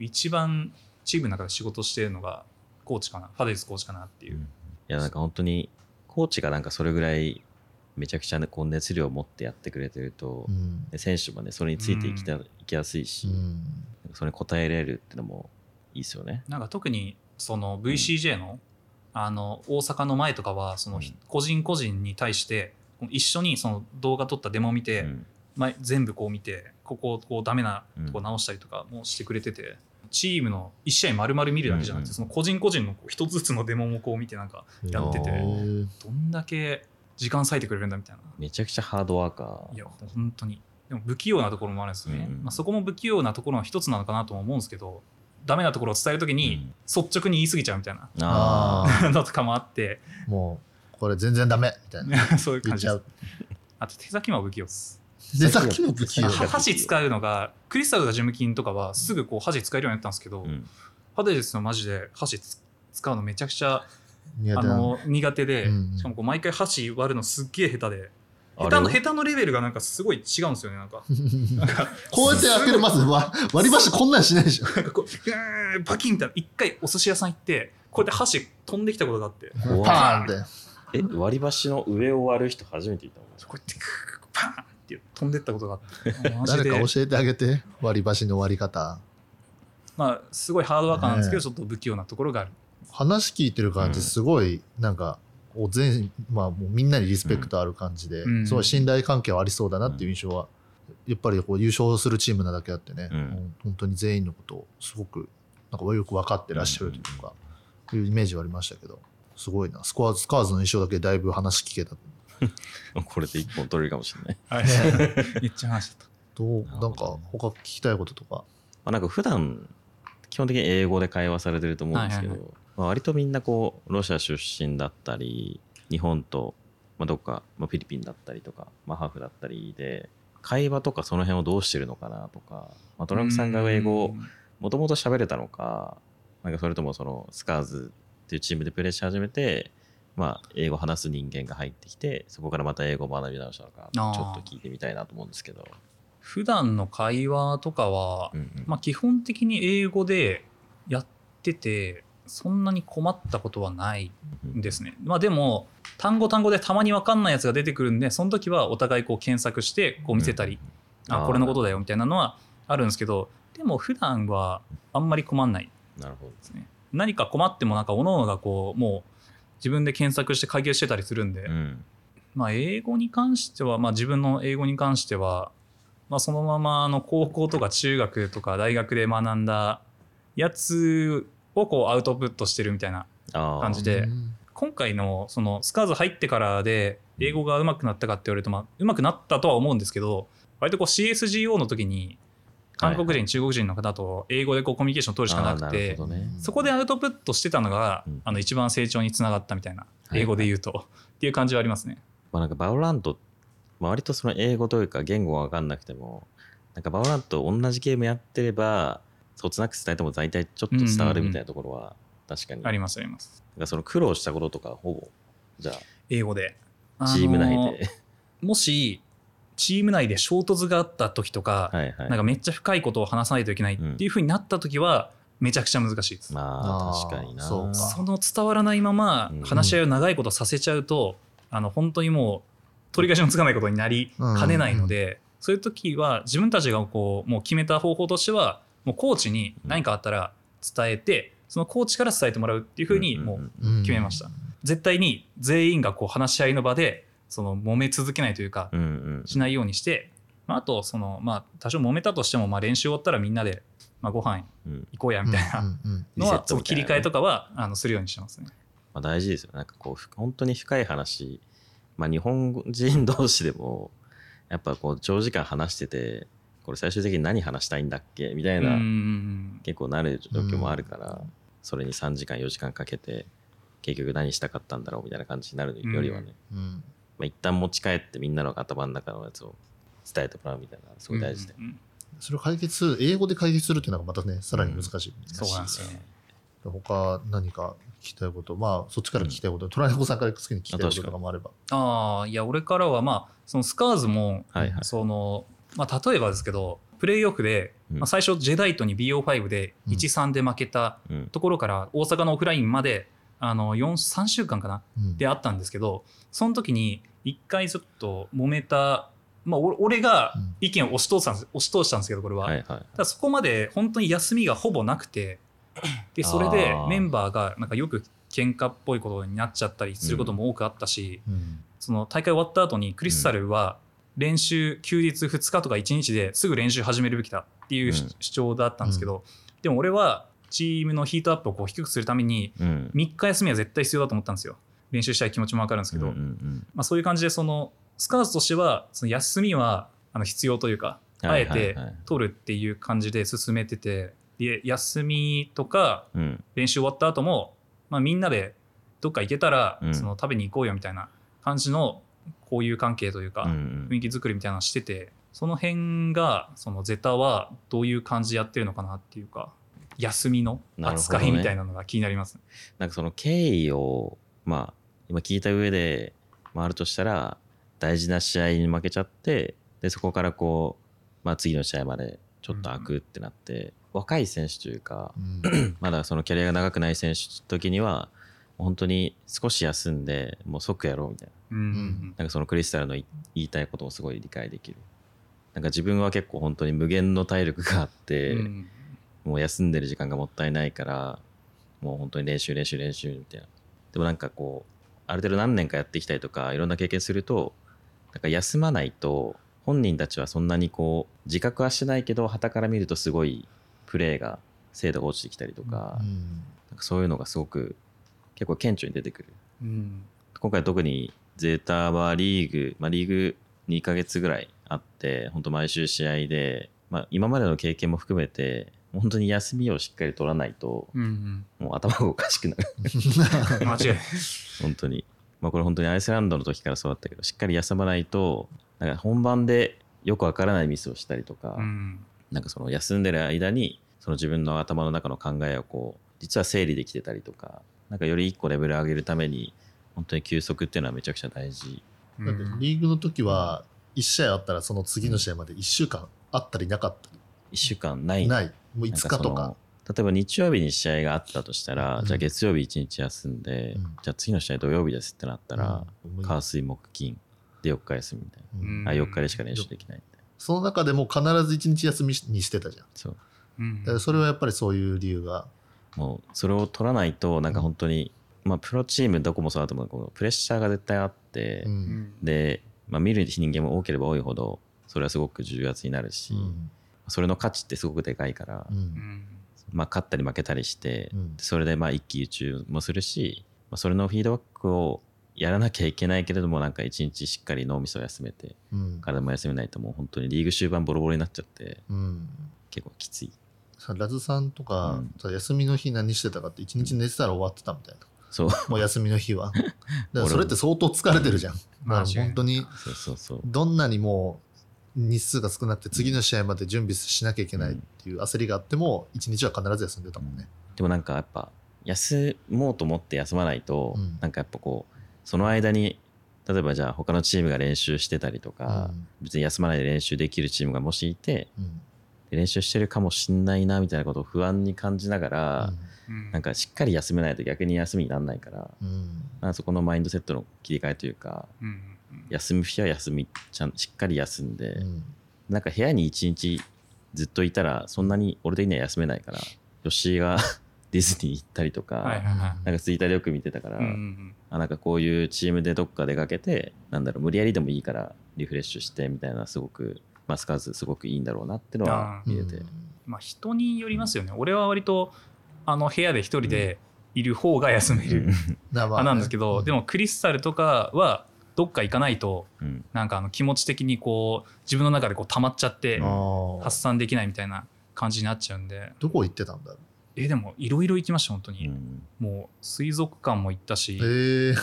一番チームの中で仕事してるのがコーチかなファデルスコーチかなっていう。いやなんか本当にコーチがなんかそれぐらいめちゃくちゃこう熱量を持ってやってくれてると、うんで選手もねそれについていきた、いきやすいし、うんそれに応えれるってのもいいですよね。なんか特にその VCJ の,、あの大阪の前とかはそのうん。個人個人に対して一緒にその動画撮ったデモを見て、うん。前全部こう見てこここうダメなとこ直したりとかもしてくれてて、チームの1試合丸々見るだけじゃなくて、うんうんその個人個人のこう一つずつのデモもこう見てなんかやっててどんだけ時間割いてくれるんだみたいな。めちゃくちゃハードワーカー。いや本当に。でも不器用なところもあるんですよね、うん。まあ、そこも不器用なところの一つなのかなとも思うんですけどダメなところを伝えるときに率直に言い過ぎちゃうみたいな。のとかもあって。あ、もう、これ全然ダメみたいな。そういう感じです。あと手先も不器用です。で、さっきの不器用。箸使うのがクリスタルとかジムキンとかはすぐこう箸使えるようになったんですけど、あ、うん。ハデレスのマジで箸つ使うのめちゃくちゃ苦手なあの苦手で、うんうん。しかもこう毎回箸割るのすっげえ下手で下手の下手のレベルがなんかすごい違うんですよねなんか。こうやってやってる、まずわ割り箸こんなんしないでしょ。なんかこううパキンって一回お寿司屋さん行ってこうやって箸飛んできたことがあって。パーンって。え割り箸の上を割る人初めていたもんこうやってクーパーンって飛んでったことがあって。誰で。か教えてあげて、割り箸の割り方。まあすごいハードワーカーなんですけど、ねちょっと不器用なところがある。話聞いてる感じ、うん。すごい、なんか、お全まあ、もうみんなにリスペクトある感じで、うん。すごい信頼関係はありそうだなっていう印象は、やっぱりこう優勝するチームなだけあってね、うん。本当に全員のことをすごくなんかよく分かってらっしゃるというか、いうイメージはありましたけど、すごいな。スコアスカーズの印象だけだいぶ話聞けた。これで一本取れるかもしれない。はい。めっちゃ話しちゃっどう？なんか他聞きたいこととか？まあ、なんか普段基本的に英語で会話されてると思うんですけど、はいはいまあ、割とみんなこうロシア出身だったり日本と、まあ、どっか、まあ、フィリピンだったりとか、まあ、ハーフだったりで会話とかその辺をどうしてるのかなとか、まあ、トランクさんが英語をもともと喋れたのかなんかそれともそのスカーズっていうチームでプレーし始めて、まあ、英語話す人間が入ってきてそこからまた英語を学び直したのかちょっと聞いてみたいなと思うんですけど。普段の会話とかは、うんうん。まあ、基本的に英語でやっててそんなに困ったことはないんですね。まあでも単語単語でたまに分かんないやつが出てくるんでその時はお互いこう検索してこう見せたり、うん。あこれのことだよみたいなのはあるんですけどでも普段はあんまり困んない。なるほど。ですね。何か困ってもなんか各々がこうもう自分で検索して解決してたりするんで、うん。まあ、英語に関しては、まあ、自分の英語に関しては、まあ、そのままあの高校とか中学とか大学で学んだやつをこうアウトプットしてるみたいな感じで。うん。今回のそのスカーズ入ってからで英語が上手くなったかって言われると、まあ、上手くなったとは思うんですけど割とこう CSGO の時に韓国人、中国人の方と英語でこうコミュニケーションを取るしかなくてそこでアウトプットしてたのが、うん。あの一番成長につながったみたいなはい英語で言うと、っていう感じはありますね。まあ、なんかバオラント、まあ、割とその英語というか言語が分かんなくてもなんかバオラント同じゲームやってればそつなく伝えても大体ちょっと伝わるみたいなところは確かに、ありますあります。なんかその苦労したこととかほぼじゃ英語で。あチーム内で、もしチーム内で衝突があった時とか、はいはい。なんかめっちゃ深いことを話さないといけないっていうふうになった時は、めちゃくちゃ難しいです。まあ確かにな。そうか。その伝わらないままうん話し合いを長いことさせちゃうと、あの本当にもう取り返しのつかないことになりかねないので、そういう時は自分たちがこうもう決めた方法としてはもうコーチに何かあったら伝えてそのコーチから伝えてもらうっていうふうにもううん。決めました。絶対に全員がこう話し合いの場でその揉め続けないというかしないようにして、まあ、あとそのまあ多少揉めたとしてもまあ練習終わったらみんなでまあご飯うん。行こうやみたいなのは切り替えとかはあのするようにしてますね。まあ、大事ですよなんかこうふ本当に深い話。まあ日本人同士でもやっぱこう長時間話しててこれ最終的に何話したいんだっけ？みたいな、うん結構なる状況もあるから、それに3時間4時間かけて結局何したかったんだろうみたいな感じになるよりはね、うん。まあ、一旦持ち帰ってみんなの頭の中のやつを伝えてもらうみたいなすごい大事で、うんそれを解決する英語で解決するっていうのがまたねさらに難しい、そうなんですよね。他何か聞きたいことまあそっちから聞きたいこと、トライコさんから好きに聞きたいこととかもあれば。ああいや俺からはまあそのスカーズも、はいはい。そのまあ例えばですけどプレーオフで、うん。まあ、最初ジェダイトに BO5 でうん1-3で負けたうん。ところから大阪のオフラインまであの4 3週間かなうん。であったんですけどその時に一回ちょっと揉めた、まあ、お俺がうん。意見を押し通したんです押し通したんですけどこれは、はいそこまで本当に休みがほぼなくてでそれでメンバーがなんかよく喧嘩っぽいことになっちゃったりすることも多くあったし、うん。その大会終わった後にクリスタルは練習休日2日とか1日ですぐ練習始めるべきだっていう主うん。主張だったんですけど、でも俺はチームのヒートアップをこう低くするためにうん。3日休みは絶対必要だと思ったんですよ。練習したい気持ちも分かるんですけど、うんうんまあ、そういう感じでそのスカーズとしてはその休みはあの必要というかうんあえて取るっていう感じで進めててで休みとかうん。練習終わった後も、まあ、みんなでどっか行けたら、うん。その食べに行こうよみたいな感じの交友関係というか、雰囲気作りみたいなのしててその辺がそのゼタはどういう感じでやってるのかなっていうか休みの扱いみたいなのが気になります、なんかその経緯をまあ今聞いた上で回るとしたら大事な試合に負けちゃってでそこからこう、まあ、次の試合までちょっと開くってなって、若い選手というかうん。まだそのキャリアが長くない選手の時には本当に少し休んでもう即やろうみたいな。うん。うん。なんかそのクリスタルのい言いたいこともすごい理解できる。なんか自分は結構本当に無限の体力があって、うん。もう休んでる時間がもったいないからもう本当に練習練習練習みたいな。でもなんかこうある程度何年かやってきたりとかいろんな経験するとなんか休まないと本人たちはそんなにこう自覚はしてないけど傍から見るとすごいプレーが精度が落ちてきたりとか,、うん。なんかそういうのがすごく結構顕著に出てくる。うん。今回特にゼータはリーグ、まあ、リーグ2ヶ月ぐらいあって本当毎週試合で、まあ、今までの経験も含めて本当に休みをしっかり取らないとうんもう頭がおかしくなる。う ん間違い。本当に。まあこれ本当にアイスランドの時からそうだったけどしっかり休まないとなんか本番でよくわからないミスをしたりとか、うん。なんかその休んでる間にその自分の頭の中の考えをこう実は整理できてたりとかなんかより一個レベル上げるために本当に休息っていうのはめちゃくちゃ大事。だってリーグの時は1試合あったらその次の試合まで1週間あったりなかった。1週間ない。りない。もう5なん日とか。例えば日曜日に試合があったとしたら、うん。じゃあ月曜日1日休んで、うん。じゃあ次の試合土曜日ですってなったら、うん。火水木金で4日休みみたいうん。な、あ4日でしか練習できないみたいな。その中でも必ず1日休みにしてたじゃん。そう。うん。だからそれはやっぱりそういう理由がもうそれを取らないとなんか本当に、まあプロチームどこもそうだと思うけどプレッシャーが絶対あって、うん。うんで、まあ、見る人間も多ければ多いほどそれはすごく重圧になるし、うん。それの価値ってすごくでかいから、うん。うん。まあ、勝ったり負けたりして、うん。それでまあ一喜一憂もするし、まあ、それのフィードバックをやらなきゃいけないけれどもなんか一日しっかり脳みそを休めてうん。体も休めないともう本当にリーグ終盤ボロボロになっちゃってうん。結構きついさラズさんとか、うん。さ休みの日何してたかって1日寝てたら終わってたみたいな。そう。もう休みの日は。だからそれって相当疲れてるじゃん。だから本当にそうそうそう。どんなにもう日数が少なくて次の試合まで準備しなきゃいけないっていう焦りがあっても1日は必ず休んでたもんね。でもなんかやっぱ休もうと思って休まないと、うん。なんかやっぱこうその間に例えばじゃあ他のチームが練習してたりとか、別に休まないで練習できるチームがもしいてうん練習してるかもしんないなみたいなことを不安に感じながら、なんかしっかり休めないと逆に休みにならないから、うん。かそこのマインドセットの切り替えというかうんうん休む日は休みちゃんしっかり休んで、うん。なんか部屋に一日ずっといたらそんなに俺的には休めないから吉井が ディズニー行ったりとか、はいはいはい。なんかツイッターでよく見てたから、うんうん。あなんかこういうチームでどっか出かけてなんだろう無理やりでもいいからリフレッシュしてみたいなすごくマスカーズすごくいいんだろうなってのは見れて、まあ人によりますよね。俺は割とあの部屋で一人でいる方が休める。派なんですけど、うん。でもクリスタルとかはどっか行かないとうん。なんかあの気持ち的にこう自分の中でこう溜まっちゃって発散できないみたいな感じになっちゃうんで。どこ行ってたんだろえでもいろいろ行きました本当に、うん。もう水族館も行ったし映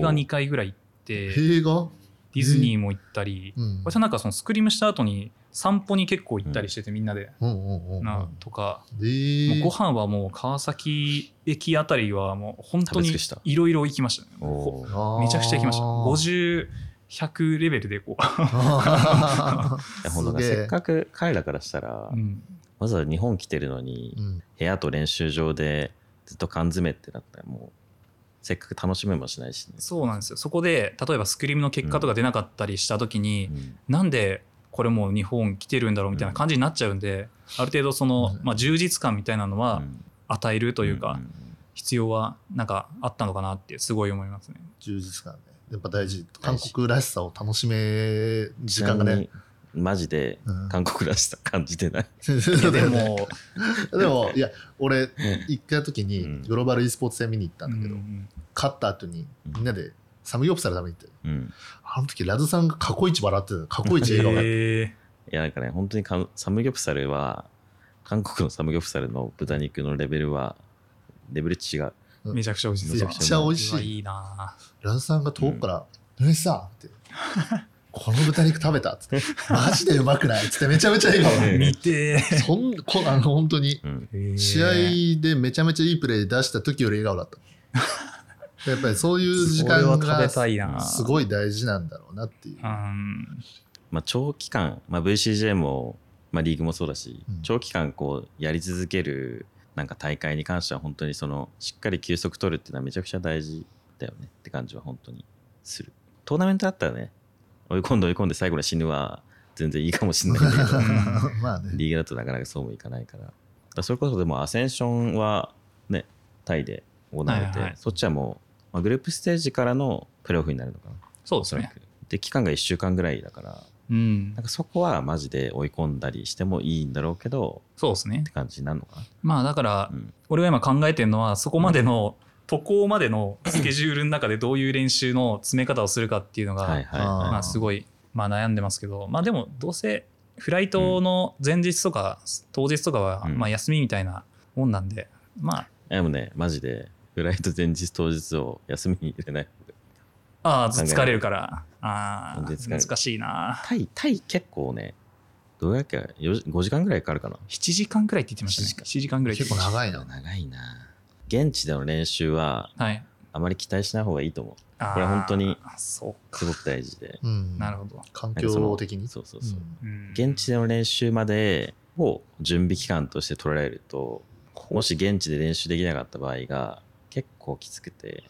画2回ぐらい行って。映画？ディズニーも行ったりうん。私はなんかそのスクリームした後に散歩に結構行ったりしててみんなで、うんうんうんうん。なとか。えー。もうご飯はもう川崎駅あたりはもう本当にいろいろ行きましたね。めちゃくちゃ行きました。50100レベルでこあいやほんとすげえ。せっかく彼らからしたら、う、うん、わざわざ日本来てるのに、うん。部屋と練習場でずっと缶詰ってなったらもうせっかく楽しめもしないしね、そうなんですよ。そこで例えばスクリームの結果とか出なかったりした時に、うん。なんでこれもう日本来てるんだろうみたいな感じになっちゃうんで、ある程度その、うん。まあ、充実感みたいなのはうん。与えるというか、必要はなんかあったのかなってすごい思いますね。充実感ね。やっぱ大事。韓国らしさを楽しめ時間がねマジでうん。韓国らしさ感じてない、いやでも、でもいや俺行った時うにん。グローバル e スポーツ戦見に行ったんだけど、うん勝った後にみんなでサムギョプサル食べに行って。うん、あの時ラズさんが過去一笑ってた過去一笑顔だったへいやなんかね本当にかサムギョプサルは韓国のサムギョプサルの豚肉のレベルはレベル違うーめちゃくちゃ美味しい。めちゃくちゃ美味しいいいな。ラズさんが遠くから「ヌネさん」って「この豚肉食べた」っつって「マジでうまくない?」っつって。めちゃめちゃ笑顔。で見てそんこあの本当に。試合でめちゃめちゃいいプレー出した時より笑顔だった。やっぱりそういう時間それは食べがたいなすごい大事なんだろうなっていう。うん。まあ、長期間、まあ、VCJ も、まあ、リーグもそうだし、うん。長期間こうやり続けるなんか大会に関しては本当にそのしっかり休息取るっていうのはめちゃくちゃ大事だよねって感じは本当にする。トーナメントだったらね追い込んで追い込んで最後に死ぬは全然いいかもしれないけど。まあね。リーグだとなかなかそうもいかないから。だからそれこそでもアセンションはねタイで行われて、はいはいそっちはもう、まあ、グループステージからのプレーオフになるのかな。そうですね。で期間が1週間ぐらいだから。うん。なんかそこはマジで追い込んだりしてもいいんだろうけどそうですね。って感じになるのかな。まあだからうん。俺が今考えてるのはそこまでの渡航までのスケジュールの中でどういう練習の詰め方をするかっていうのが、はいはいあはまあすごい、まあ、悩んでますけどまあでもどうせフライトの前日とか当日とかはうんまあ休みみたいなもんなんで、まあい。でもね、マジでフライト前日当日を休みに入れない。ああ疲れるからああ難しいなタイ、タイ結構ね、どうやっけ4時 ?5 時間ぐらいかかるかな。7時間くらいって言ってましたね7 7時間くらい結構長いな長いな。現地での練習はたはい。あまり期待しない方がいいと思う。これ本当にそうすごく大事で。うん。なるほど、環境的に？そうそうそう。うん。現地での練しまでを準備期間として取られると、もし現地で練習できなかった場合が結構きつくて、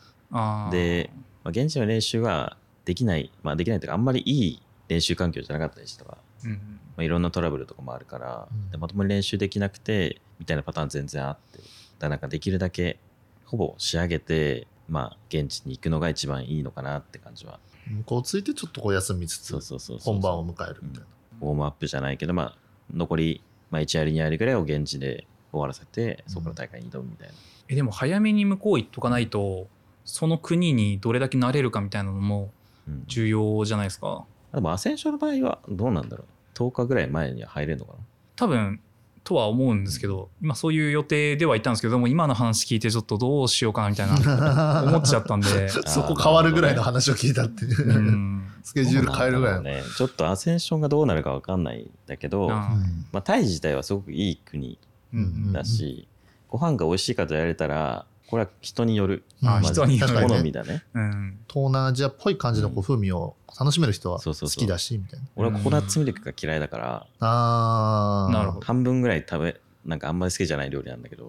で、まあ、現地の練習はできない、まあできないというか、あんまりいい練習環境じゃなかったりしたら、うん。まあ、いろんなトラブルとかもあるから、うん。でまともに練習できなくて、みたいなパターン全然あって、だからなんかできるだけ、ほぼ仕上げて、まあ、現地に行くのが一番いいのかなって感じは。向こうついてちょっとこう休みつつ。本番を迎えるみたいなウォームアップじゃないけど、まあ、残り、まあ、1割、2割ぐらいを現地で終わらせて、そこから大会に挑むみたいな。えでも早めに向こう行っとかないとその国にどれだけ慣れるかみたいなのもうん重要じゃないですかでも、アセンションの場合はどうなんだろう ?10 日ぐらい前には入れるのかな？多分とは思うんですけど今そういう予定ではいたんですけどでも今の話聞いてちょっとどうしようかなみたいな 思っちゃったんで。そこ変わるぐらいの話を聞いたっていう。う、ん。スケジュール変えるぐらいの、ね。ちょっとアセンションがどうなるかわかんないんだけど、あまあ、タイ自体はすごくいい国うんだし、ご飯が美味しいかと言われたら、これは人による。うんあ人による好みだね。うん。東南アジアっぽい感じのこう風味を楽しめる人は好そうそうそう。きだしみたいな。俺はココナッツミルクが嫌いだから、あー。なるほど。半分ぐらい食べ、なんかあんまり好きじゃない料理なんだけど、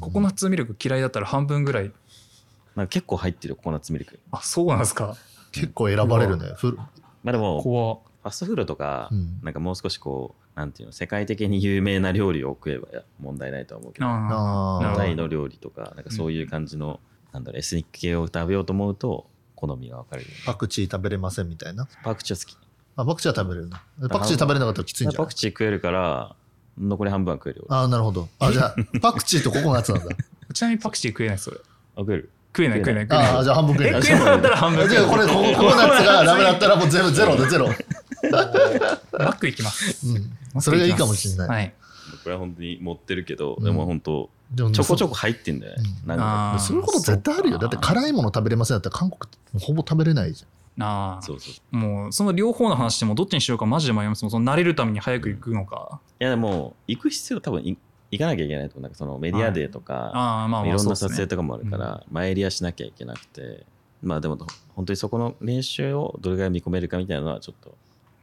ココナッツミルク嫌いだったら半分ぐらい。なんか結構入ってるよココナッツミルク。あそうなんですか。結構選ばれるね。ふまあでも、フ怖ァストフードとか、うん。なんかもう少しこう、なんていうの、世界的に有名な料理を食えば問題ないとは思うけど、タイの料理とか、なんかそういう感じの、なんだろう、エスニック系を食べようと思うと、好みが分かれる。よね。パクチー食べれませんみたいな。パクチーは好き。あパクチーは食べれるな。パクチー食べれなかったらきついんじゃないパクチー食えるから、残り半分は食えるよ。俺ああなるほど。あじゃあ パクチーとココナッツなんだ。ちなみにパクチー食えないそれ。あ食える？食えない食えない食えない。ああじゃあ半分食えない。え食えなかったら半分じゃあこれココココナッツがダメだったらもうゼロゼロでゼロ、マックいきます。うん、それがいいかもしれない、はい。これは本当に持ってるけど、うん。でも本当、ちょこちょこ入ってんだよね。うん。なんかそういうこと絶対あるよ。だって辛いもの食べれませんだったら韓国ってほぼ食べれないじああそうそう。もうその両方の話でもどっちにしようかマジで迷います。もんその慣れるために早く行くのか、いやでも、行く必要多分い行かなきゃいけないと思う。なんかそのメディアデーとか、ああまあまあいろんな撮影とかもあるから、前入りはしなきゃいけなくて、まあでも、本当にそこの練習をどれぐらい見込めるかみたいなのはちょっと、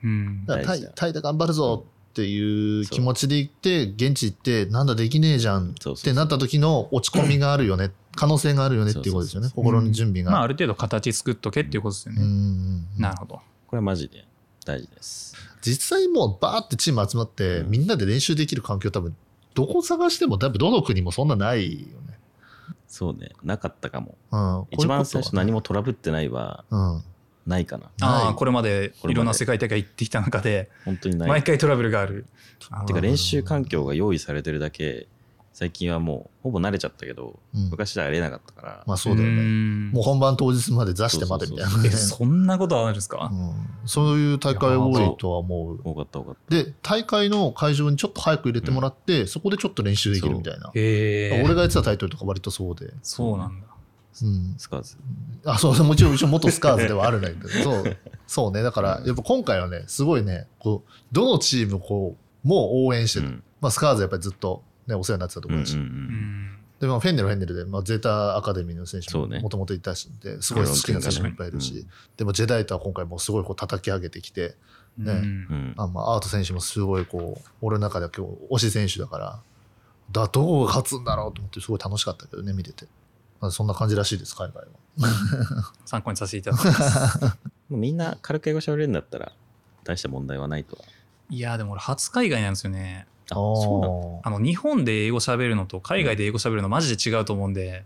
うん。だからタイで頑張るぞっていう気持ちで行って現地行ってなんだできねえじゃんってなった時の落ち込みがあるよね。可能性があるよねっていうことですよね。心の準備が、まあある程度形作っとけっていうことですよね、なるほどこれはマジで大事です。実際もうバーってチーム集まって、うん。みんなで練習できる環境多分どこ探しても多分どの国もそんなないよね。そうね、なかったかも。うん、一番最初何も、もトラブってないはうん、ないかな。ない。ああこれまで。いろんな世界大会行ってきた中で本当にない。毎回トラブルがある。てか練習環境が用意されてるだけ、最近はもうほぼ慣れちゃったけど、うん。昔はありえなかったから、まあそうだよね。ん。もう本番当日まで出してまでみたいな。そんなことあるんですか、うん。そういう大会多いとは思う。多かった多かっで、大会の会場にちょっと早く入れてもらって、そこでちょっと練習できるみたいな。へえ俺がやってたタイトルとか割とそうで。そうなんだうんた。、スカーズ。あ、そうもちろん、もちろん元スカーズではあるんだけど、そう、そうね。だから、やっぱ今回はね、すごいね、こう、どのチームこう、もう応援してる。うんまあ、スカーズやっぱりずっと、ね、お世話になってたところだし。うんうんううんんで、まあ、フェンネルはフェンネルで、まあ、ゼータアカデミーの選手ももともといたし、ですごい好きな選手もいっぱいいるし、うんでもジェダイトは今回もうすごいこう叩き上げてきて、ねあまあ、アート選手もすごいこう、俺の中では今日推し選手だから、だどこが勝つんだろうと思ってすごい楽しかったけどね、見てて。まあ、そんな感じらしいです、海外は。参考にさせていただきます。もうみんな軽く英語喋れるんだったら、大した問題はないとは。いやでも俺初海外なんですよね。あ、そうなの。ああの日本で英語喋るのと海外で英語喋るのマジで違うと思うんで、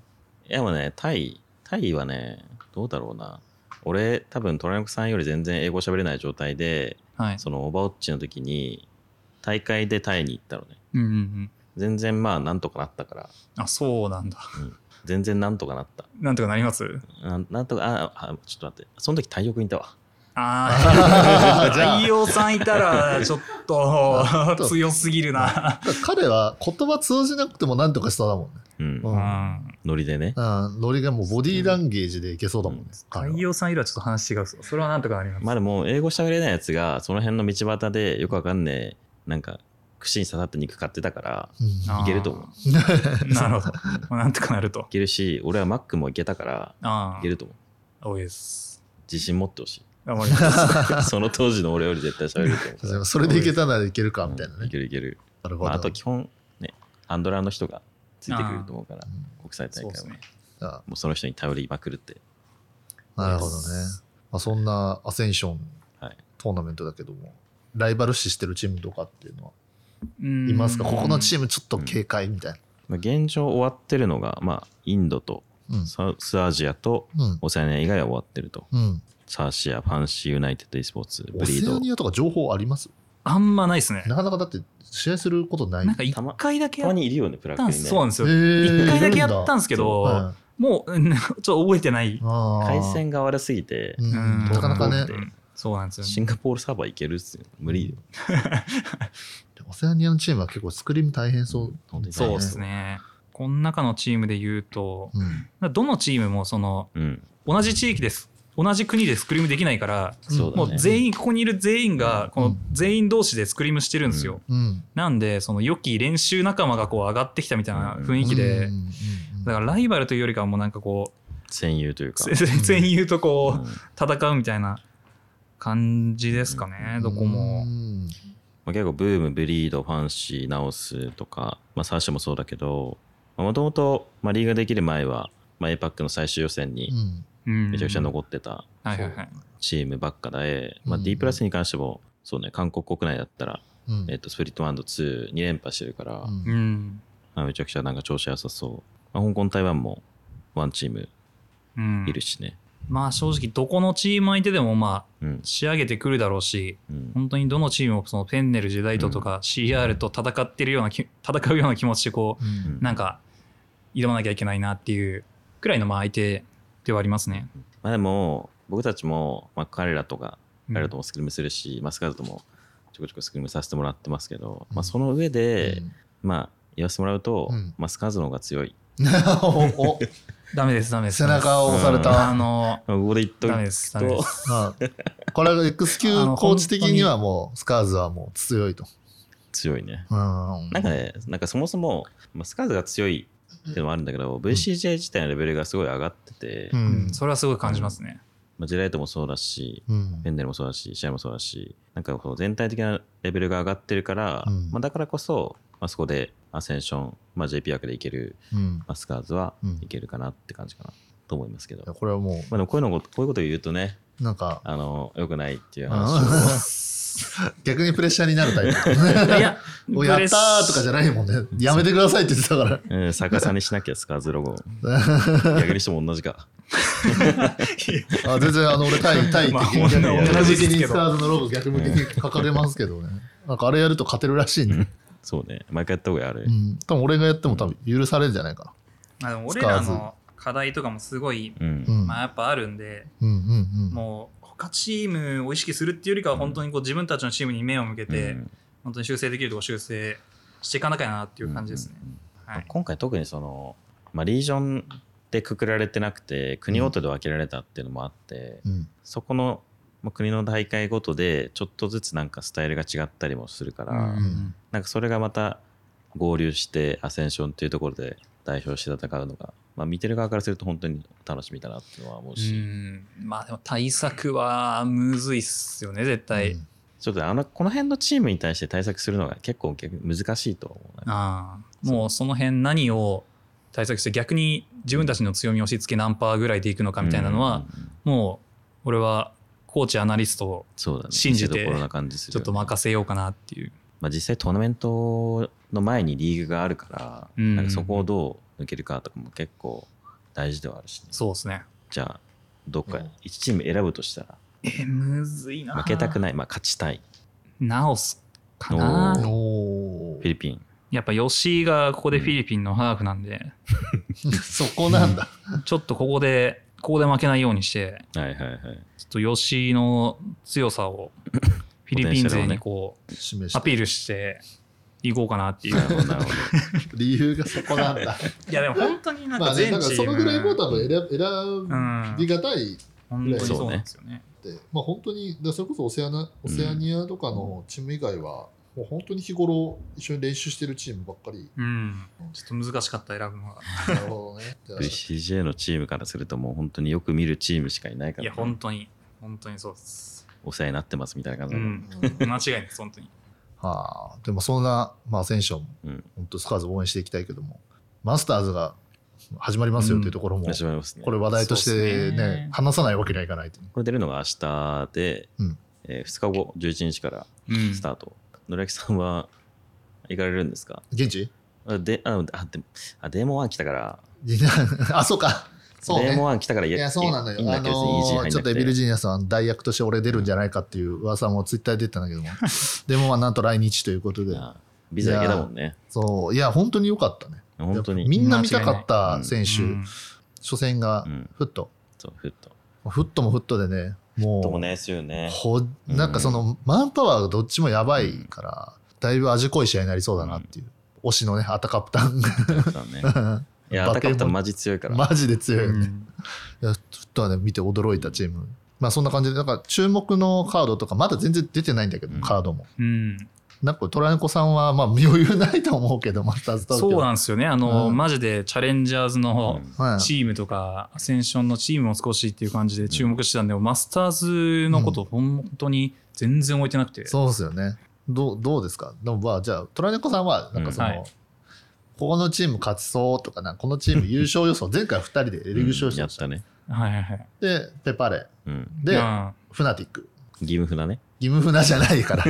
いやもうね、タイ、タイはね、どうだろうな。俺、多分トランクさんより全然英語喋れない状態で、はい。そのオーバーウォッチの時に、大会でタイに行ったのね。うんうんうん。全然まあなんとかなったから、あそうなんだ全然なんとかなった。なんとかなります？なんなんとか、あ、あちょっと待って、その時体力いたわ。あじゃああ太陽さんいたらちょっと強すぎるな彼は言葉通じなくてもなんとかしそうだもんね。うん。ううんんノリでね。うん、ノリがもうボディーランゲージでいけそうだもんね。太陽さんいるはちょっと話違うそれはなんとかなります、まあでも、英語喋れないやつが、その辺の道端でよくわかんねえ、なんか、串に刺さった肉買ってたから、うんいけると思う。い なるほどまあ なんとかなるとけるし、俺はマックもいけたから、あいけると思う。あ多いです自信持ってほし頑張りますい。その当時の俺より絶対喋れると思うから。それでいけたならいけるかみたいなうん。けるいける。なるほど。まあ、あと基本、ね、ハンドラーの人がついてくると思うから、うん国際大会は、そうですねあもうその人に頼りまくるって。なるほどね。まあ、そんなアセンションはいトーナメントだけども、ライバル視してるチームとかっていうのはうんいますか？ここのチームちょっと警戒みたいな。まあ、現状終わってるのが、まあ、インドとうん。サウスアジアとうん。オセアニア以外は終わってると。うん。サーシア、ファンシーユナイテッド e スポーツ、ブオセアリード。ニアとか情報あります？あんまないですねなかなかだって試合することない。なんか一回だけたやっまにいるよね、プラッたん。ですそうなんですよへー一回だけやったんですけど、はいもううんちょっと覚えてない、回線が悪すぎて、なかなかねそうなんですよねシンガポールサーバーいけるっすよ。無理よ。オセアニアのチームは結構スクリーム大変そう。本当にそうですねこの中のチームで言うとうん。どのチームもそのうん。同じ地域です同じ国でスクリームできないからそう。もう全員ここにいる全員がこのうん全員同士でスクリームしてるんですよ、うん。なんでその良き練習仲間がこう上がってきたみたいな雰囲気で、うんうんうんだからライバルというよりかはもうなんかこう戦友というか。せ戦友とこう戦うみたいな感じですかね、どこもう。んまあ、結構ブーム、ブリード、ファンシー、ナオスとか、まあ、サーシャもそうだけど、もともとリーグができる前は、まあ、APAC の最終予選にうんうんめちゃくちゃ残ってたはいはいはい。チームばっかで、まあ、うん D プラスに関しても、そうね、韓国国内だったら、うんえっとスプリットワンド2、2連覇してるから、うんうん。まあ、めちゃくちゃなんか調子良さそう。まあ、香港、台湾もワンチームうんいるしね。まあ正直どこのチーム相手でもまあうん。仕上げてくるだろうし、うん。本当にどのチームもそのペンネル、ジェダイトとか CR と戦ってるようなき、戦うような気持ちでこうんう、なんか挑まなきゃいけないなっていうくらいのまあ相手ではありますね。まあでも、僕たちも、まあ、彼らとか、うん彼らともスクリームするし、マスカーズともちょこちょこスクリームさせてもらってますけど、うんまあその上で、まあ言わせてもらうと、うんマスカーズの方が強い。おおダメです、ダメです。背中を押されうんたあの、まあここで言っとくダメです、ダメでと、す。まあこれは X 級コーチ的にはもうスカーズはもう強いと。強いね。うんなんかね、なんかそもそも、マスカーズが強いっていうのもあるんだけど、VCJ 自体のレベルがすごい上がってて、それはすごい感じますね。まあ、ジェライトもそうだし、うんペンネルもそうだし、シェアもそうだし、なんかこう全体的なレベルが上がってるから、うんまあ、だからこそ、まあ、そこでアセンション、まあ、JP 枠でいけるうんマスカーズはうんいけるかなって感じかなと思いますけど。これはもまあ、でもこういうのここういうことを言うとね、うなんかあの、良くないっていううん話 逆にプレッシャーになるタイプ。いや、おやったーとかじゃないもんね。やめてくださいって言ってたから。を、うん、逆さにしなきゃスカーズロゴ。逆にしても同じか。あ全然あの俺タイタイってまあ同同じじですけどにスカーズのロゴ逆向きに書かれますけどね。なんかあれやると勝てるらしいね。そうね。毎回やった方がいいあれ。うん。多分俺がやっても多分許されるんじゃないかまあでも俺らの課題とかもすごい、うんな。うん。まあやっぱあるんで、うんうんうん。もう他チームを意識するっていうよりかは本当にこう自分たちのチームに目を向けて、うん本当に修正できるとこ修正していかなきゃなっていう感じですね。はい。今回特にその、まあ、リージョンでくくられてなくて国ごとで分けられたっていうのもあって、うん。そこの、まあ、国の大会ごとでちょっとずつなんかスタイルが違ったりもするから、うんなんかそれがまた合流してアセンションっていうところで代表して戦うのが、まあ、見てる側からすると本当に楽しみだなっていうのは思ううし、ん。まあでも対策はむずいっすよね絶対、うん。ちょっとあのこの辺のチームに対して対策するのが結構難しいと思うな。ああ。もうその辺何を対策して逆に自分たちの強みを押し付け何パーぐらいでいくのかみたいなのは、もう俺はコーチアナリストをそうだね。信じてちょっと任せようかなっていう。まあ、実際トーナメントの前にリーグがあるから、うん。なんかそこをどう抜けるかとかも結構大事ではあるしね、そうですね。じゃあどっかうん。1チーム選ぶとしたら。えむずいな。負けたくい。ない。まあ勝ちたい。直すかおなフィリピン。やっぱ吉井がここでフィリピンのハーフなんで、ー そこなんだ。ちょっとここで、ここで負けないようにして、はいはいはいちょっと吉井の強さを フィリピン勢にこう、示してアピールしていこうかなっていう。理由がそこなんだ。いやでも本当になんまあね、か全だからチーム、そのぐらいも多分選選びがたい本当にそうなんですよね。って、まあ本当に、それこそオセアナオセアニアとかのチーム以外は、もう本当に日頃一緒に練習してるチームばっかり。うん。ちょっと難しかった選ぶのが。なるほどね。じゃあ VCJ のチームからするともう本当によく見るチームしかいないから、いや、本当に、本当にそうです。お世話になってますみたいな感じうん。間違いないです、本当に。はあ、でもそんな、まあ、選手をうん本当スカーズ応援していきたいけども、マスターズが始まりますよっていうところも、始まりますねこれ話題としてねね話さないわけにはいかないこれ出るのが明日で、うんえ2日後11日からうんスタート、野良木さんは行かれるんですか？現地？あでああであデーモン1来たから。あ、そうか。そうね。デーモン1来たからいいや、そうなのよ。あいいんだけど、別にイージーのーちょっとエビルジニアさん、代役として俺出るんじゃないかっていう噂もツイッターで出てたんだけども、でもまあなんと来日ということで、あビザだけだもんね。そう、いや、本当に良かったね。本当に。みんな見たかった選手、うん。初戦がうん。フット。そうフットフットもフットでね、もう、ともね強いねほなんかその、マンパワーがどっちもやばいから、だいぶ味濃い試合になりそうだなっていう。推しのね、アタカプタン。いやアタカプタンマジ強いから、マジで強いよね。うんいや、フットはね、見て驚いたチーム。まあそんな感じで、なんか注目のカードとか、まだ全然出てないんだけど、うんカードも。うん。なんかトラネコさんはまあ余裕ないと思うけどマスターズ東京。そうなんですよね。あの、うん。マジでチャレンジャーズのはい。チームとか、アセンションのチームも少しっていう感じで注目してたんで、マスターズのこと本当に全然置いてなくて、そうですよね。どうどうですか？でもまあじゃあトラネコさんはなんかその、うんはい。ここのチーム勝ちそうとかなこのチーム優勝予想 前回2人でリーグ優勝しました。やったね。はいはいはい。でペパレ。うん。でうんフナティック義務船ね。義務船じゃないから。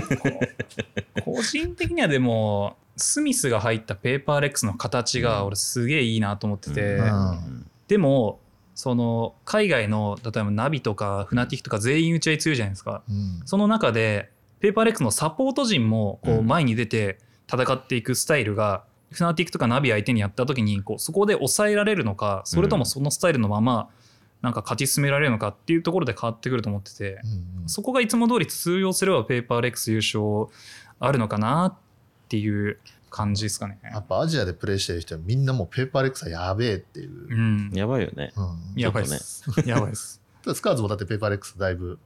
個人的にはでもスミスが入ったペーパーレックスの形が俺すげえいいなと思ってて、うん。でもその海外の例えばナビとかフナティックとか全員打ち合い強いじゃないですか。うん。その中でペーパーレックスのサポート陣もこううん。前に出て戦っていくスタイルがフナティックとかナビ相手にやった時にこうそこで抑えられるのかそれともそのスタイルのままなんか勝ち進められるのかっていうところで変わってくると思っててうんうんそこがいつも通り通用すればペーパーレックス優勝あるのかなっていう感じですかね。やっぱアジアでプレーしてる人はみんなもうペーパーレックスはやべえっていうう、ん、やばいよね。うんやばいです。やばいです。スカーズもだってペーパーレックスだいぶ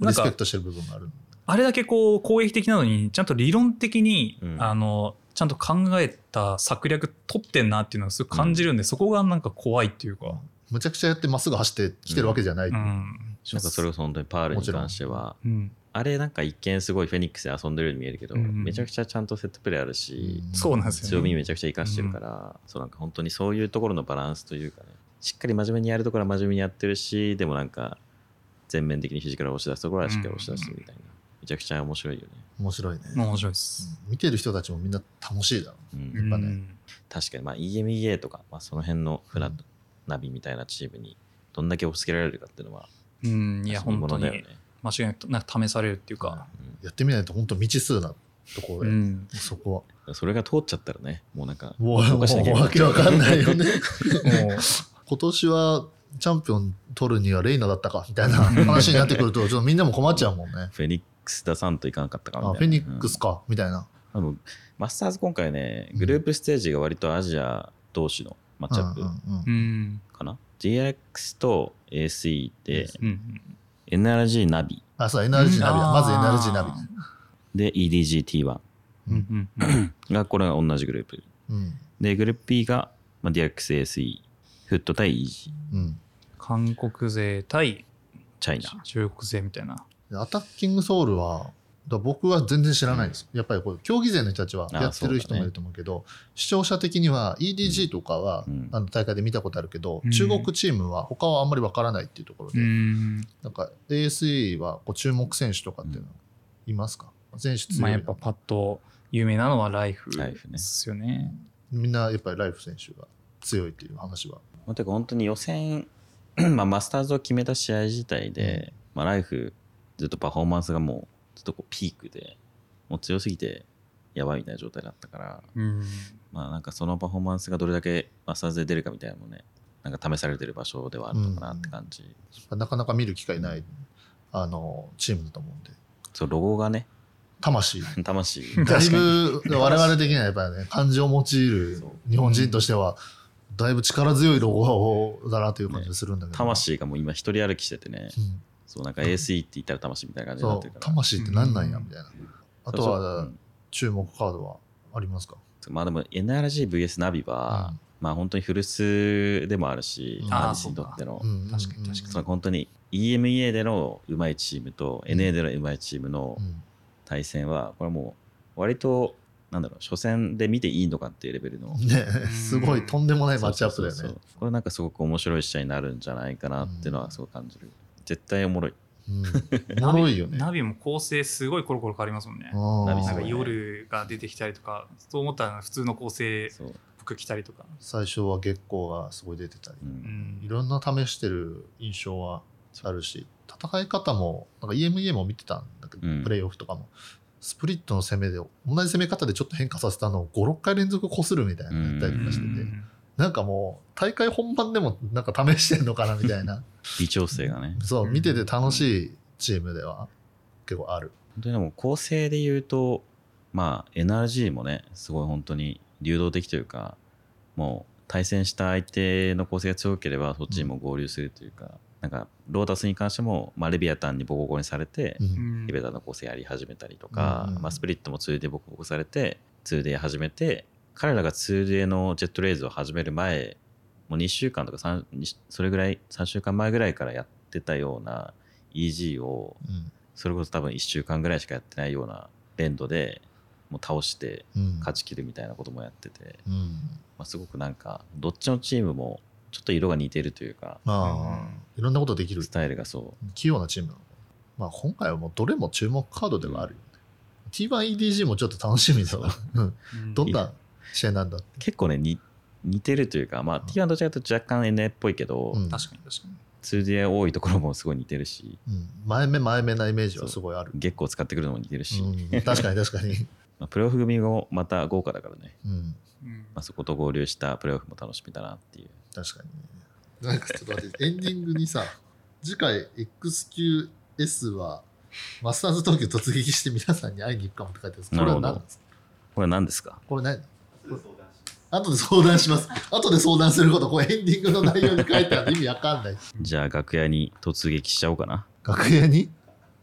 リスペクトしてる部分があるあれだけこう攻撃的なのにちゃんと理論的に、うんあのちゃんと考えた策略取ってんなっていうのをすごく感じるんで、そこがなんか怖いっていうか。むちゃくちゃやってまっすぐ走ってきてるわけじゃない、うん。なんかそれこそ本当にパールに関しては、うん、あれなんか一見すごいフェニックスで遊んでるように見えるけど、うんめちゃくちゃちゃんとセットプレーあるし、そうなん。ですよね。強みめちゃくちゃ生かしてるから、そうなんか本当にそういうところのバランスというかね、しっかり真面目にやるところは真面目にやってるし、でもなんか全面的にフィジカルを押し出すところはしっかり押し出すみたいな。めちゃくちゃ面白いよね。面白いね、面白いです。うん見てる人たちもみんな楽しいだろ。うん。やっぱね。うん確かに。まあ EMEA とか、まあ、その辺のフラット、ナビみたいなチームにどんだけ押し付けられるかっていうのは、うん、いや、本当に。ね。間違いなくなんか試されるっていうか。やってみないと本当未知数なところで、うん、そこうんそれが通っちゃったらね、もうなんか、はもうわけわかんないよね。もう。今年はチャンピオン取るにはレイナだったかみたいな話になってくるとちょっとみんなも困っちゃうもんね。フェニックス出さんといかなかったかみたいな。あフェニックスか、みたいな。うん。多分マスターズ今回ね、グループステージが割とアジア同士のマッチアップ。かな、?GX と AC で、うん。NRG ナビあそう NRG ナビだまず NRG ナビで EDGT1 うんうんうん。がこれが同じグループ。うんで、グループ B が、まあ、DXASE、フット対 EG、うん韓国勢対チャイナ。中国勢みたいな。でアタッキングソウルはだ僕は全然知らないです、やっぱりこう競技勢の人たちはあやってる人もいると思うけど視聴者的には EDG とかは、うん。あの大会で見たことあるけど、うん。中国チームは他はあんまりわからないっていうところで、ん。なんか ASE はこう注目選手とかっていうのいますか、選手強いの。まあやっぱパッと有名なのはライフライフね。ですよね。みんなやっぱりライフ選手が強いっていう話は。まあ、てか本当に予選、まあ、マスターズを決めた試合自体で、まあ、ライフずっとパフォーマンスがもうずっとこうピークでもう強すぎてやばいみたいな状態だったからうん。まあなんかそのパフォーマンスがどれだけマスターズで出るかみたいなのもねなんか試されてる場所ではあるのかなって感じ、なかなか見る機会ないあのチームだと思うんで。そうロゴがね魂。魂だいぶ我々的にはやっぱりね、漢字を用いる日本人としては、だいぶ力強いロゴだなという感じがするんだけど。魂がもう今一人歩きしててねうんそうなんか ASE って言ったら魂みたいな感じになってるから。魂って何なんやみたいな。あとはうん。注目カードはありますか？まあでも NRGVS ナビは、うん。まあ本当に古巣でもあるし、うん。ナビスにとっての、うん確かに確かに。その本当に EMEA でのうまいチームとうん。NA でのうまいチームのうん。対戦は、これはもう割と、なんだろう、初戦で見ていいのかっていうレベルの。ねすごいとんでもないマッチアップだよね。そうそうそう。これなんかすごく面白い試合になるんじゃないかなっていうのはすごく感じる。絶対おもろい。うんおもろいよね。ナビも構成すごいコロコロ変わりますもんね。なんか夜が出てきたりとか、そう思ったら普通の構成。服着たりとか。最初は月光がすごい出てたりう。。うんんいろんな試してる印象はあるし、戦い方も、なんか EMEA も見てたんだけど、うんプレイオフとかも。スプリットの攻めで、同じ攻め方でちょっと変化させたのを5、6回連続こするみたいなのやったりとかしてて、うんなんかもう、大会本番でもなんか試してんのかなみたいな、微調整がね。そう、見てて楽しいチームでは結構ある。本当にでも構成で言うと、まあ NRG もね、すごい本当に流動的というか、もう対戦した相手の構成が強ければそっちにも合流するというか、なんなんかロータスに関しても、まあ、レビアタンにボコボコにされて、うんリベタンの構成やり始めたりとか、うんまあ、スプリットも 2D ボコボコされて 2D 始めて彼らが 2D のジェットレイズを始める前もう2週間とか3それぐらい3週間前ぐらいからやってたような EG をうん。それこそ多分1週間ぐらいしかやってないような連動でもう倒してうん。勝ち切るみたいなこともやってて、うん。まあ、すごくなんかどっちのチームもちょっと色が似てるというかまあいろんなことできる。スタイルがそう。器用なチームなの。まあ今回はもうどれも注目カードではあるよね。T1EDG もちょっと楽しみだわ。うん。う んどんな試合なんだ結構ねに似てるというかまあ T1 どちらかというと若干 NA っぽいけど、うん。確かに確かに 2D 多いところもすごい似てるし。うん。前目前目なイメージはすごいある。月光使ってくるのも似てるし、うん。確かに確かに。まあ、プレーオフ組もまた豪華だからね、うん。うん。まあ、そこと合流したプレーオフも楽しみだなっていう。確かにね。なんかちょっと待ってエンディングにさ次回 XQS はマスターズ東京突撃して皆さんに会いに行くかもって書いてあるんですこれは何ですか？これ何ですか？これ何？後で相談します。後で相談すること、これエンディングの内容に書いてある意味わかんない。じゃあ楽屋に突撃しちゃおうかな楽屋に？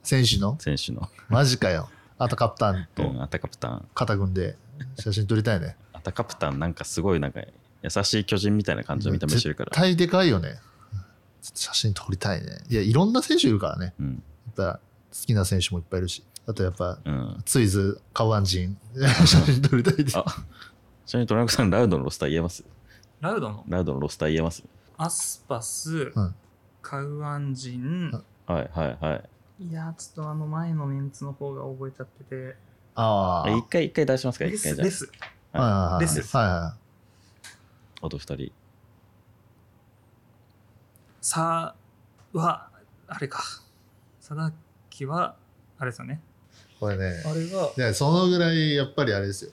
選手の？選手の、マジかよ。あとカプタンうとん、アタカプタン肩組んで写真撮りたいね。アタカプタンなんかすごいなんか優しい巨人みたいな感じの見た目してるから絶対でかいよね。写真撮りたいね。いや、いろんな選手いるからね。うんやっぱ好きな選手もいっぱいいるし。あとやっぱ、うんツイズ、カワンジン、写真撮りたいです。あちなみにトランクさんラウドのロスター言えます？ラウドの？ラウドのロスター言えます？アスパス、うん。カウアンジン、はいはいはい。いやちょっとあの前のメンツの方が覚えちゃってて。ああ。え一回一回出しますか？レ一回じゃスレスはいはいはい。レスはいはあと二人。さはあれか。佐々木はあれですよね。い。これね。あれがいや、そのぐらいやっぱりあれですよ。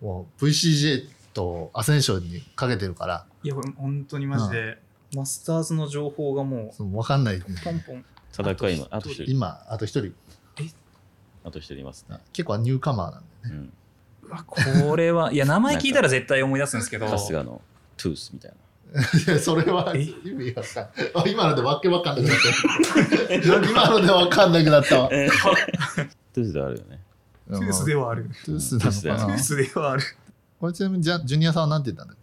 もう VCJ とアセンションにかけてるから、いやこれ本当にマジで、マスターズの情報がもその分かんない。うポンポン。佐々木は今あと一人。今、あと一人。あと一人いますね。結構ニューカマーなんでね。うん。うわこれは いや名前聞いたら絶対思い出すんですけど。春日のトゥースみたいいや、それはえ？意味わかんない。あ今のでわけわかんなくなった。今のでわかんなくなったわ。な トゥースであるよねトゥースではある。トゥースなのかトゥーな。トゥースではある。これちなみにジャジュニアさんは何て言ったんだっ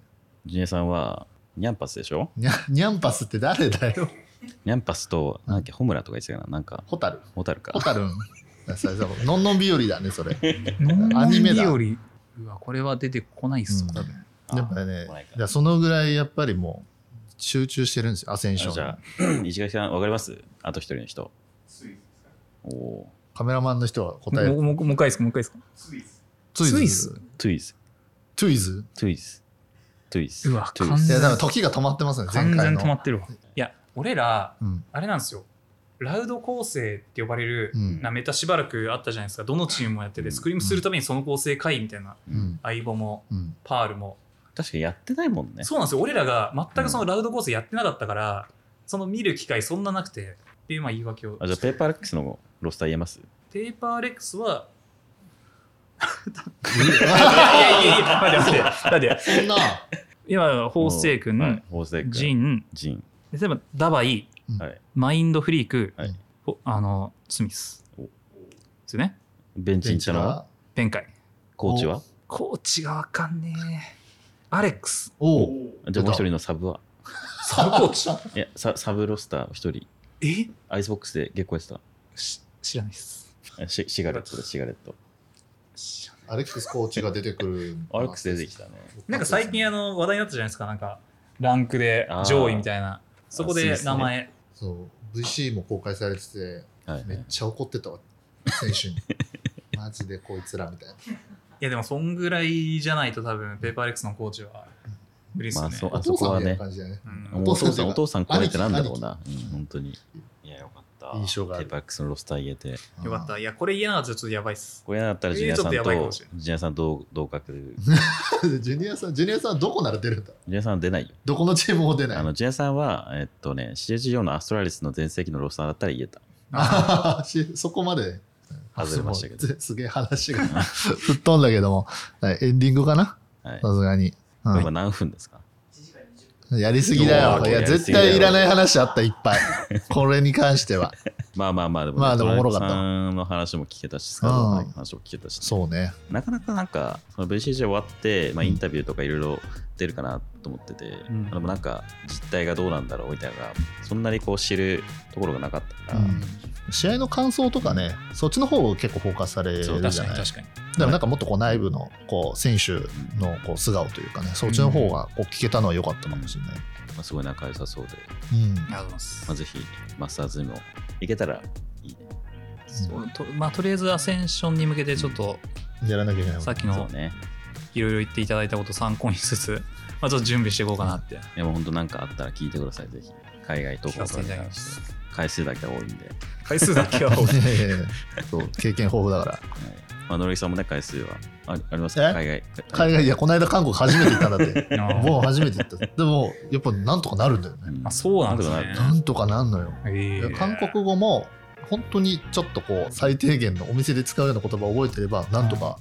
ジュニアさんはニャンパスでしょ？けニャニャンパスって誰だよ？ニャンパスとなんだっけホムラとか言ってたかな？なんかホタル。ホタルか。ホタル。ン。のんのん日和だね、それ。ノアニメだ。よりうわこれは出てこないっすよ、うん。多分。やっぱね来ないか。いや、そのぐらいやっぱりもう集中してるんですよ、アセンション。あじゃあ 石垣さんわかります？あと一人の人。おおカメラマンの人は答えもうもうもう一回ですか？もう一回ですか？トゥスイストゥイズ。トゥイズ？トゥイズ。トゥイズ。うわトゥイズ。いや、だから時が止まってますね、前完全回の。止まってるわ。い。や俺らうん。あれなんですよ。ラウド構成って呼ばれる、うん。なメタしばらくあったじゃないですか。どのチームもやってて、うん。スクリームするためにその構成会みたいな、うん。相棒もうん。パールも。確かにやってないもんね。そうなんですよ。俺らが全くそのラウド構成やってなかったから、その見る機会そんななくてっていうまあ言い訳をあじゃあペーパーレックスのロスター言えます？ペーパーレックスはいやいやいや待って待って待ってそんな。今法政君、はい法政君ジン。ジン。例えばダバイうん。はい。マインドフリーク、はい。ほあのスミス。お。ですよね。ベンチに行ったのカイコーチは？コーチがわかんねえ。アレックス。お。う。じゃあもう一人のサブは？サブコーチいやササブロスター一人え？アイスボックスで月光やってし知らないです。たシシガレットでシガレット。知らない。アレックスコーチが出てくる。アレックス出てきたね。なんか最近あの話題になったじゃないですか。なんかランクで上位みたいな。そこで名前、そう、VC も公開されてて、はいめっちゃ怒ってたわ、選手に。マジでこいつらみたいな。いやでもそんぐらいじゃないと多分ペーパーレックスのコーチは無理っすよね、まあそあそこはね。お父さんおお父さんこれってなんだろうな。うん本当に。いやよかった。印象がある。ペーパックスのロスター言えて。よかった。いやこれ言えなかったらちょっとやばいっす。これだったらジュニアさんえーちょっとやばいかともしれないジュニアさん同同格ジジュニアさん、ジュニアさんはどこなら出るんだ？ュニアさんは出ないよ。どこのチームも出ない。あのジュニアさんはえっとね CHGO のアストラリスの全盛期のロスターだったら言えたあーしそこまで。外れましたけど。す すげえ話が。吹っ飛んだけども、はいエンディングかな？はい。さすがに。うん今何分ですか？やりすぎだよ。いや、絶対いらない話あった、いっぱい。これに関しては。まあまあまあ、でも、まあでもおもろかった。さんの話も聞けたし、スカウトの話も聞けたし、そうね。なかなかなんか、その VCG 終わって、まあ、インタビューとかいろいろ出るかなと思ってて、うん。でもなんか、実態がどうなんだろうみたいなそんなにこう知るところがなかったから、うん。試合の感想とかね、そっちの方を結構フォーカスされるじゃない。確かに確かに。でもなんかもっとこう内部のこう選手のこう素顔というかね、そっちの方がこう聞けたのは良かったかもしれない。まあ、すごい仲良さそうで、うん。ありがとうございます。まあ、。ぜひマスターズにも行けたらいいね。そうとまあ、とりあえずアセンションに向けてちょっとやらなきゃいけない。さっきのそうね。いろいろ言っていただいたことを参考にしつつ、まあ、ちょっと準備していこうかなって。でも本当なんかあったら聞いてください、ぜひ。海外渡航聞かせて。回数だけ多いんで。回数だけは多い。経験豊富だから。はいまあ、のりさんもね、回数はあありますえ？か海外。海外、いや、この間韓国初めて行ったんだって。もう初めて行った。でも、やっぱなんとかなるんだよね。うんあそうなんですねなんとかなんとかなんのよ。えー韓国語も、本当にちょっとこう、最低限のお店で使うような言葉を覚えてれば、なんとか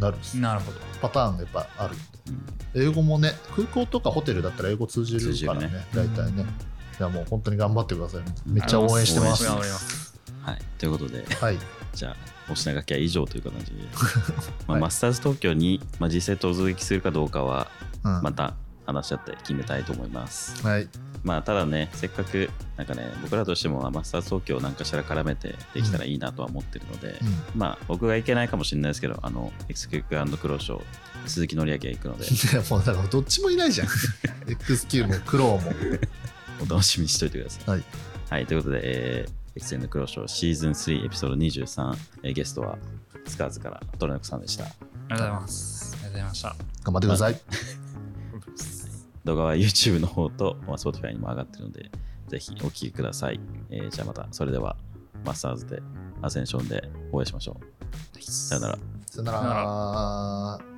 なる。なるほど。パターンがやっぱある。うん英語もね、空港とかホテルだったら英語通じるからね、通大体ね。いやもう本当に頑張ってください。めっちゃ応援してます。はい。ということで、はい。じゃあ、お品書きは以上という形で、まあはいマスターズ東京に、まあ、実際突撃するかどうかは、うんまた話し合って決めたいと思います。はい。まあ、ただね、せっかく、なんかね、僕らとしてもまあマスターズ東京を何かしら絡めてできたらいいなとは思ってるので、うんまあ、僕が行けないかもしれないですけど、あの、エクスキューククローショー、鈴木紀明が行くので、いやもうだからどっちもいないじゃん。XQ もクローも。お楽しみにしておいてください。はい。はい、ということで、えー、XN クローショーシーズン3エピソード23、えーゲストはスカーズからトラネコさんでした。ありがとうございます。ありがとうございました。頑張ってください。動画は YouTube の方と、まあ、Spotify にも上がってるので、ぜひお聴きください。えーじゃあまた、それでは、マスターズで、アセンションでお会いしましょう。さよなら。さよなら。